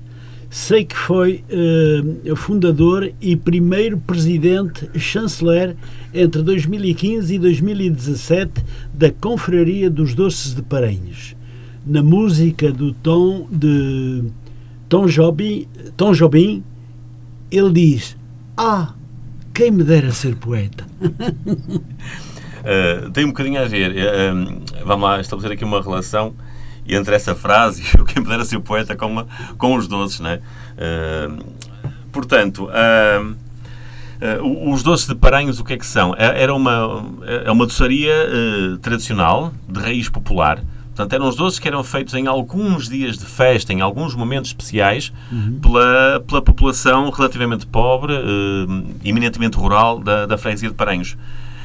Sei que foi eh, fundador e primeiro presidente chanceler entre 2015 e 2017 da Confraria dos Doces de Paranhos. Na música do Tom de Tom Jobim, Tom Jobim ele diz: Ah, quem me dera ser poeta. Uh, tem um bocadinho a ver. uh, vamos lá estabelecer aqui uma relação entre essa frase e o quem puder ser poeta com, com os doces, não é? Uh, portanto, os doces de Paranhos, o que é que são? É- Era uma, é uma doçaria tradicional, de raiz popular. Portanto, eram os doces que eram feitos em alguns dias de festa, em alguns momentos especiais, pela, pela população relativamente pobre, uh, eminentemente rural da, da freguesia de Paranhos.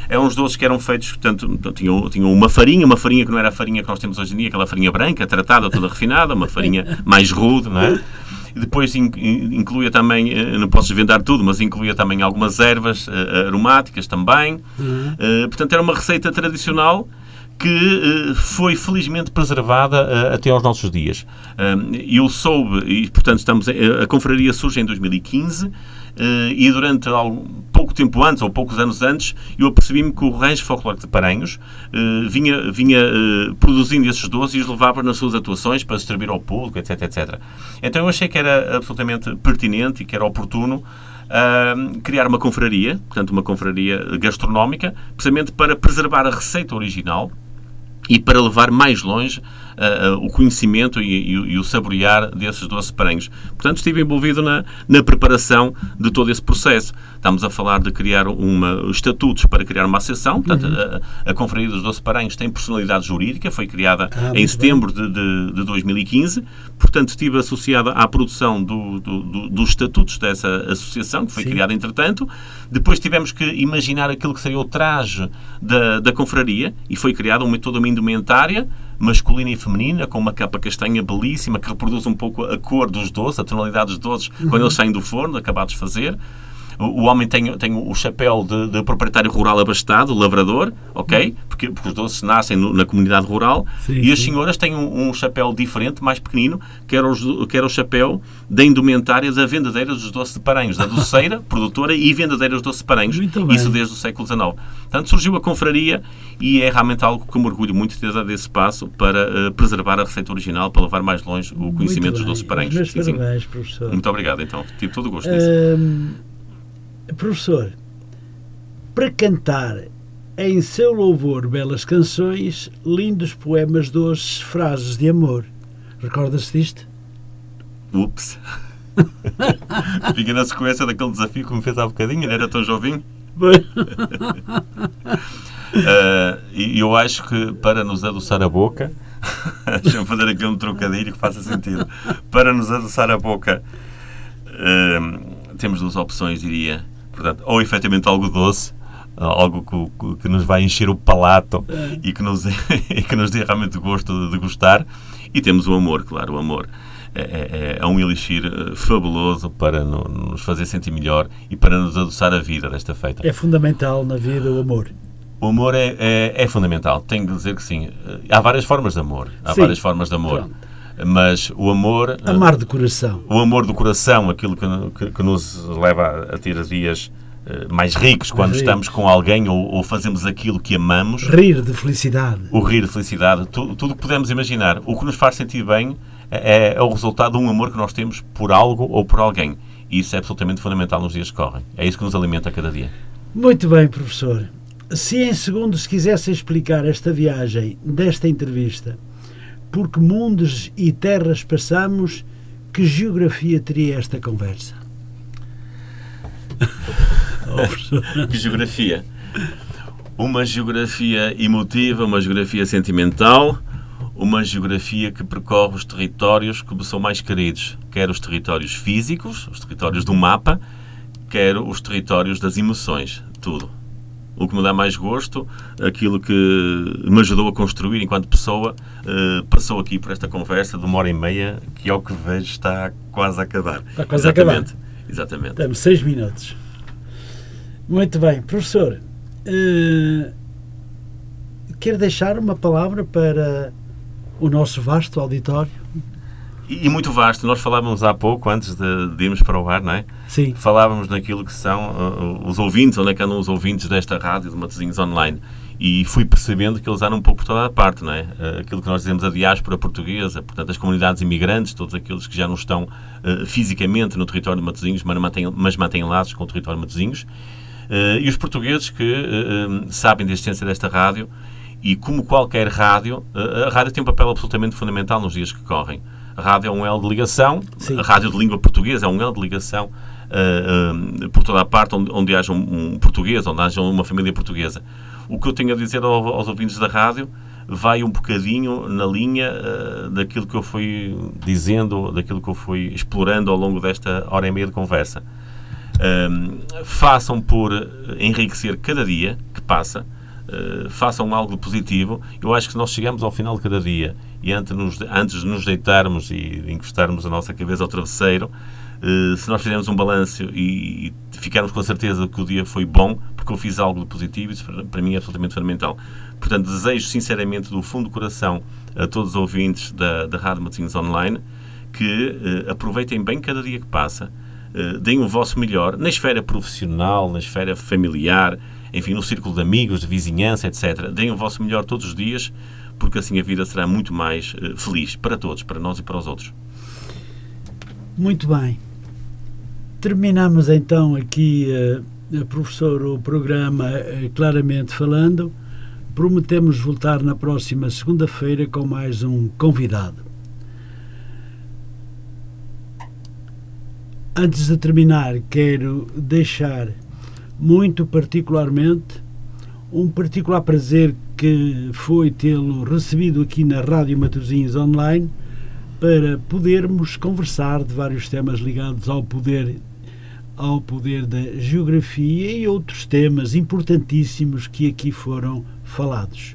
Eram uns doces que eram feitos, portanto, tinham, tinham uma farinha, uma farinha que não era a farinha que nós temos hoje em dia, aquela farinha branca, tratada, toda refinada, uma farinha mais rude, não é? E depois in- in- incluía também, eh, não posso desvendar tudo, mas incluía também algumas ervas eh, aromáticas também. Eh, Portanto, era uma receita tradicional que eh, foi felizmente preservada eh, até aos nossos dias. Um, eu soube, e portanto estamos, a, confraria surge em 2015 eh, e durante pouco tempo antes, ou poucos anos antes, eu apercebi-me que o Rancho Folclórico de Paranhos eh, vinha, vinha eh, produzindo esses doces e os levava nas suas atuações para distribuir ao público, etc, etc. Então eu achei que era absolutamente pertinente e que era oportuno ahm, criar uma confraria, portanto uma confraria gastronómica, precisamente para preservar a receita original e para levar mais longe ah, o conhecimento e, e o- e o saborear desses doces paranhos. Portanto, estive envolvido na, na preparação de todo esse processo. Estamos a falar de criar uma, estatutos para criar uma associação. Portanto, a, a Confraria dos Doces Paranhos tem personalidade jurídica, foi criada Ah, em setembro de, de, de 2015. Portanto, estive associada à produção do- do- do- dos estatutos dessa associação, que foi Sim. criada entretanto. Depois tivemos que imaginar aquilo que seria o traje da, da confraria e foi criada uma, toda uma indumentária masculina e feminina, com uma capa castanha belíssima que reproduz um pouco a cor dos doces, a tonalidade dos doces, quando eles saem do forno, acabados de fazer. O, o homem tem, tem o chapéu de, de proprietário rural abastado, lavrador, ok? Porque, porque os doces nascem no- na comunidade rural. Sim, e as sim. senhoras têm um, um chapéu diferente, mais pequenino, que era, os que era o chapéu da indumentária da vendadeira dos doces de Paranhos, da doceira, produtora e vendadeira dos doces de Paranhos. Isso desde o século XIX. Portanto, surgiu a confraria e é realmente algo que me orgulho muito de ter dado esse passo para eh, preservar a receita original, para levar mais longe o conhecimento dos doces de Paranhos. Sim, parabéns, professor. Muito obrigado, então. Tive todo o gosto nisso. Hum, professor, para cantar em seu louvor belas canções, lindos poemas doces, frases de amor. Recordas-se disto? Ups. Fica na sequência daquele desafio que me fez há bocadinho, não era tão jovinho. Ah, e eu acho que para nos adoçar a boca, deixa-me fazer aqui um trocadilho que faça sentido. Para nos adoçar a boca, ah, temos duas opções, diria. Portanto, ou efetivamente algo doce, algo que, que nos vai encher o palato e, que nos, que nos dê realmente gosto de, gostar. E temos o amor, claro, o amor. É, é- é um elixir eh, fabuloso para no- nos fazer sentir melhor e para nos adoçar a vida desta feita. É fundamental na vida o amor. O amor é, é, é fundamental, tenho que dizer que sim. Há várias formas de amor. Há Sim. várias formas de amor. Pronto. Mas o amor, Amar de coração. o amor do coração, aquilo que, que- que nos leva a, a ter dias eh, mais ricos quando ricos. estamos com alguém ou, ou fazemos aquilo que amamos, Rir de felicidade. o rir de felicidade, tu- tudo o que podemos imaginar. O que nos faz sentir bem é, é o resultado de um amor que nós temos por algo ou por alguém. E isso é absolutamente fundamental nos dias que correm. É isso que nos alimenta a cada dia. Muito bem, professor. Se em segundos quisesse explicar esta viagem desta entrevista, por que mundos e terras passamos, que geografia teria esta conversa? Que geografia? Uma geografia emotiva, uma geografia sentimental, uma geografia que percorre os territórios que me são mais queridos, quer os territórios físicos, os territórios do mapa, quer os territórios das emoções, tudo. O que me dá mais gosto, aquilo que me ajudou a construir enquanto pessoa, uh, passou aqui por esta conversa de uma hora e meia, que ao que vejo está quase a acabar. Está quase Exatamente. a acabar. Exatamente. Temos seis minutos. Muito bem. Professor, uh, quer deixar uma palavra para o nosso vasto auditório? E, muito vasto. Nós falávamos há pouco, antes de, de irmos para o ar, não é? Sim. Falávamos naquilo que são uh, os ouvintes, onde é que andam os ouvintes desta rádio de Matosinhos Online. E fui percebendo que eles andam um pouco por toda a parte, não é? Uh, aquilo que nós dizemos a diáspora portuguesa, portanto, as comunidades imigrantes, todos aqueles que já não estão uh, fisicamente no território de Matosinhos, mas mantêm, mas mantêm laços com o território de Matosinhos. Uh, e os portugueses que uh, sabem da existência desta rádio e como qualquer rádio, a rádio tem um papel absolutamente fundamental nos dias que correm. A rádio é um elo de ligação, Sim. a rádio de língua portuguesa é um elo de ligação uh, uh, por toda a parte onde, onde haja um, um, português, onde haja uma família portuguesa. O que eu tenho a dizer ao, aos ouvintes da rádio vai um bocadinho na linha uh, daquilo que eu fui dizendo, daquilo que eu fui explorando ao longo desta hora e meia de conversa. façam por enriquecer cada dia que passa, uh, façam algo positivo. Eu acho que nós chegamos ao final de cada dia e antes, nos, antes de nos deitarmos e encostarmos a nossa cabeça ao travesseiro, uh, se nós fizermos um balanço e, e, ficarmos com a certeza que o dia foi bom, porque eu fiz algo de positivo, isso para, para mim é absolutamente fundamental. Portanto, desejo sinceramente do fundo do coração a todos os ouvintes da, da Rádio Matosinhos Online que uh, aproveitem bem cada dia que passa, uh, deem o vosso melhor na esfera profissional, na esfera familiar, enfim, no círculo de amigos, de vizinhança, etc. Deem o vosso melhor todos os dias, porque assim a vida será muito mais feliz para todos, para nós e para os outros. Muito bem. Terminamos então aqui, uh, professor, o programa uh, claramente falando. Prometemos voltar na próxima segunda-feira com mais um convidado. Antes de terminar, quero deixar muito particularmente um particular prazer que foi tê-lo recebido aqui na Rádio Matosinhos Online para podermos conversar de vários temas ligados ao poder ao poder da geografia e outros temas importantíssimos que aqui foram falados.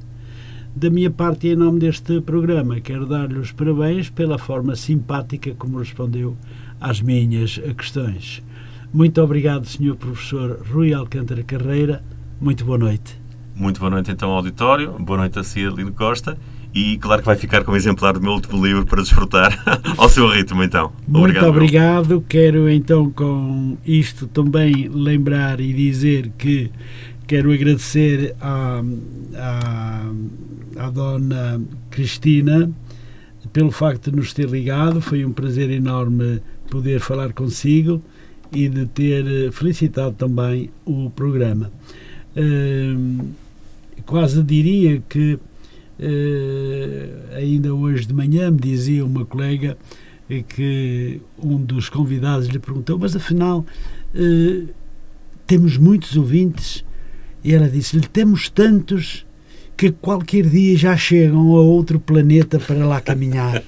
Da minha parte em nome deste programa, quero dar-lhe os parabéns pela forma simpática como respondeu às minhas questões. Muito obrigado, Sr. Professor Rui Alcântara Carreira. Muito boa noite. Muito boa noite, então, ao auditório. Boa noite a Cia Lino Costa. E claro que vai ficar como exemplar do meu último livro para desfrutar ao seu ritmo, então. Muito obrigado. Quero, então, com isto também lembrar e dizer que quero agradecer à, à, à dona Cristina pelo facto de nos ter ligado. Foi um prazer enorme poder falar consigo e de ter felicitado também o programa. Uh, quase diria que ainda hoje de manhã me dizia uma colega que um dos convidados lhe perguntou, mas afinal uh, temos muitos ouvintes e ela disse-lhe, temos tantos que qualquer dia já chegam a outro planeta para lá caminhar.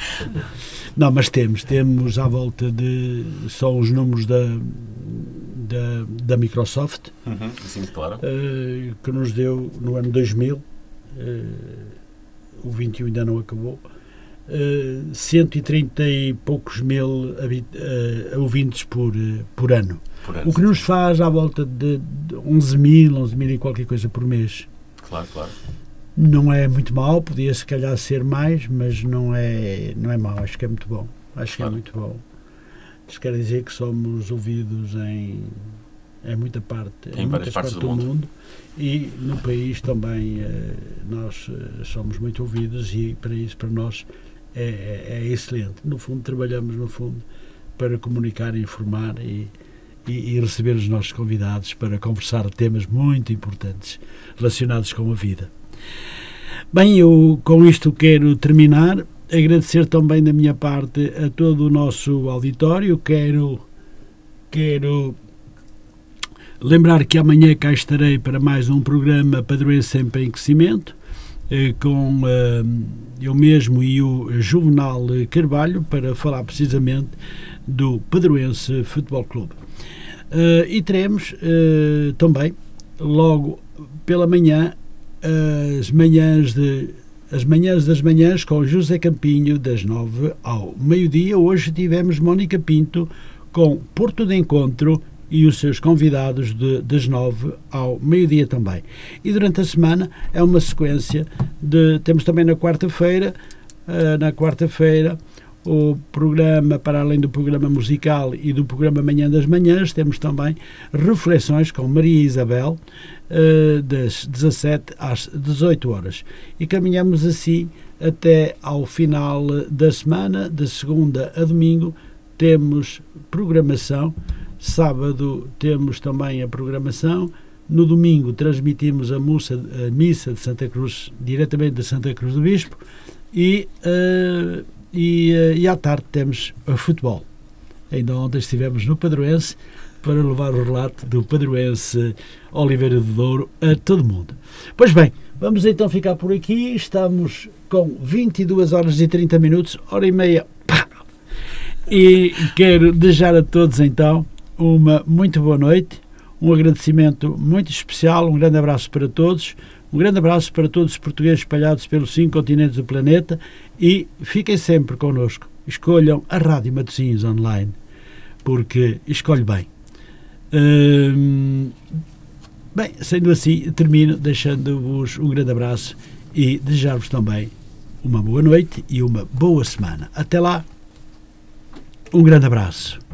Não, mas temos, temos à volta de só os números da, da, da Microsoft, uhum, sim, claro. Uh, que nos deu no ano 2000, uh, eh, o 21 ainda não acabou, uh, 130 e poucos mil uh, ouvintes por, por ano. Por ano. O que nos faz à volta de, de 11 mil, 11 mil e qualquer coisa por mês. Claro, claro não é muito mau, podia se calhar ser mais, mas não é, não é mau, acho que é muito bom. Acho que é muito bom. Isso quer dizer que somos ouvidos em, em muita parte, em, em muitas partes, do, do mundo. mundo. e no país também eh, nós eh, somos muito ouvidos e para isso para nós é, é, é, excelente. No fundo trabalhamos no fundo para comunicar, informar e, e, e receber os nossos convidados para conversar temas muito importantes relacionados com a vida. Bem, eu com isto quero terminar. Agradecer também da minha parte a todo o nosso auditório. Quero, quero lembrar que amanhã cá estarei para mais um programa Padroense Sempre em Crescimento eh, com eh, eu mesmo e o Juvenal Carvalho para falar precisamente do Padroense Futebol Clube. Uh, e teremos também, logo pela manhã, as manhãs de as manhãs das manhãs com José Campinho, das nove ao meio-dia. Hoje tivemos Mónica Pinto com Porto de Encontro e os seus convidados de, das nove ao meio-dia também. E durante a semana é uma sequência de. Temos também na quarta-feira, uh, na quarta-feira, o programa, para além do programa musical e do programa Manhã das Manhãs, temos também reflexões com Maria Isabel, uh, das 17 às 18 horas. E caminhamos assim até ao final da semana, de segunda a domingo, temos programação. Sábado temos também a programação. No domingo transmitimos a, a missa de Santa Cruz, diretamente de Santa Cruz do Bispo. E uh, e, eh, e à tarde temos o futebol. Ainda ontem estivemos no Padroense para levar o relato do Padroense Oliveira de Douro a todo mundo. Pois bem, vamos então ficar por aqui. Estamos com 22 horas e 30 minutos, hora e meia. E quero desejar a todos então uma muito boa noite, um agradecimento muito especial, um grande abraço para todos. Um grande abraço para todos os portugueses espalhados pelos cinco continentes do planeta e fiquem sempre connosco. Escolham a Rádio Matosinhos Online, porque escolhe bem. Hum, bem, sendo assim, termino deixando-vos um grande abraço e desejar-vos também uma boa noite e uma boa semana. Até lá, um grande abraço.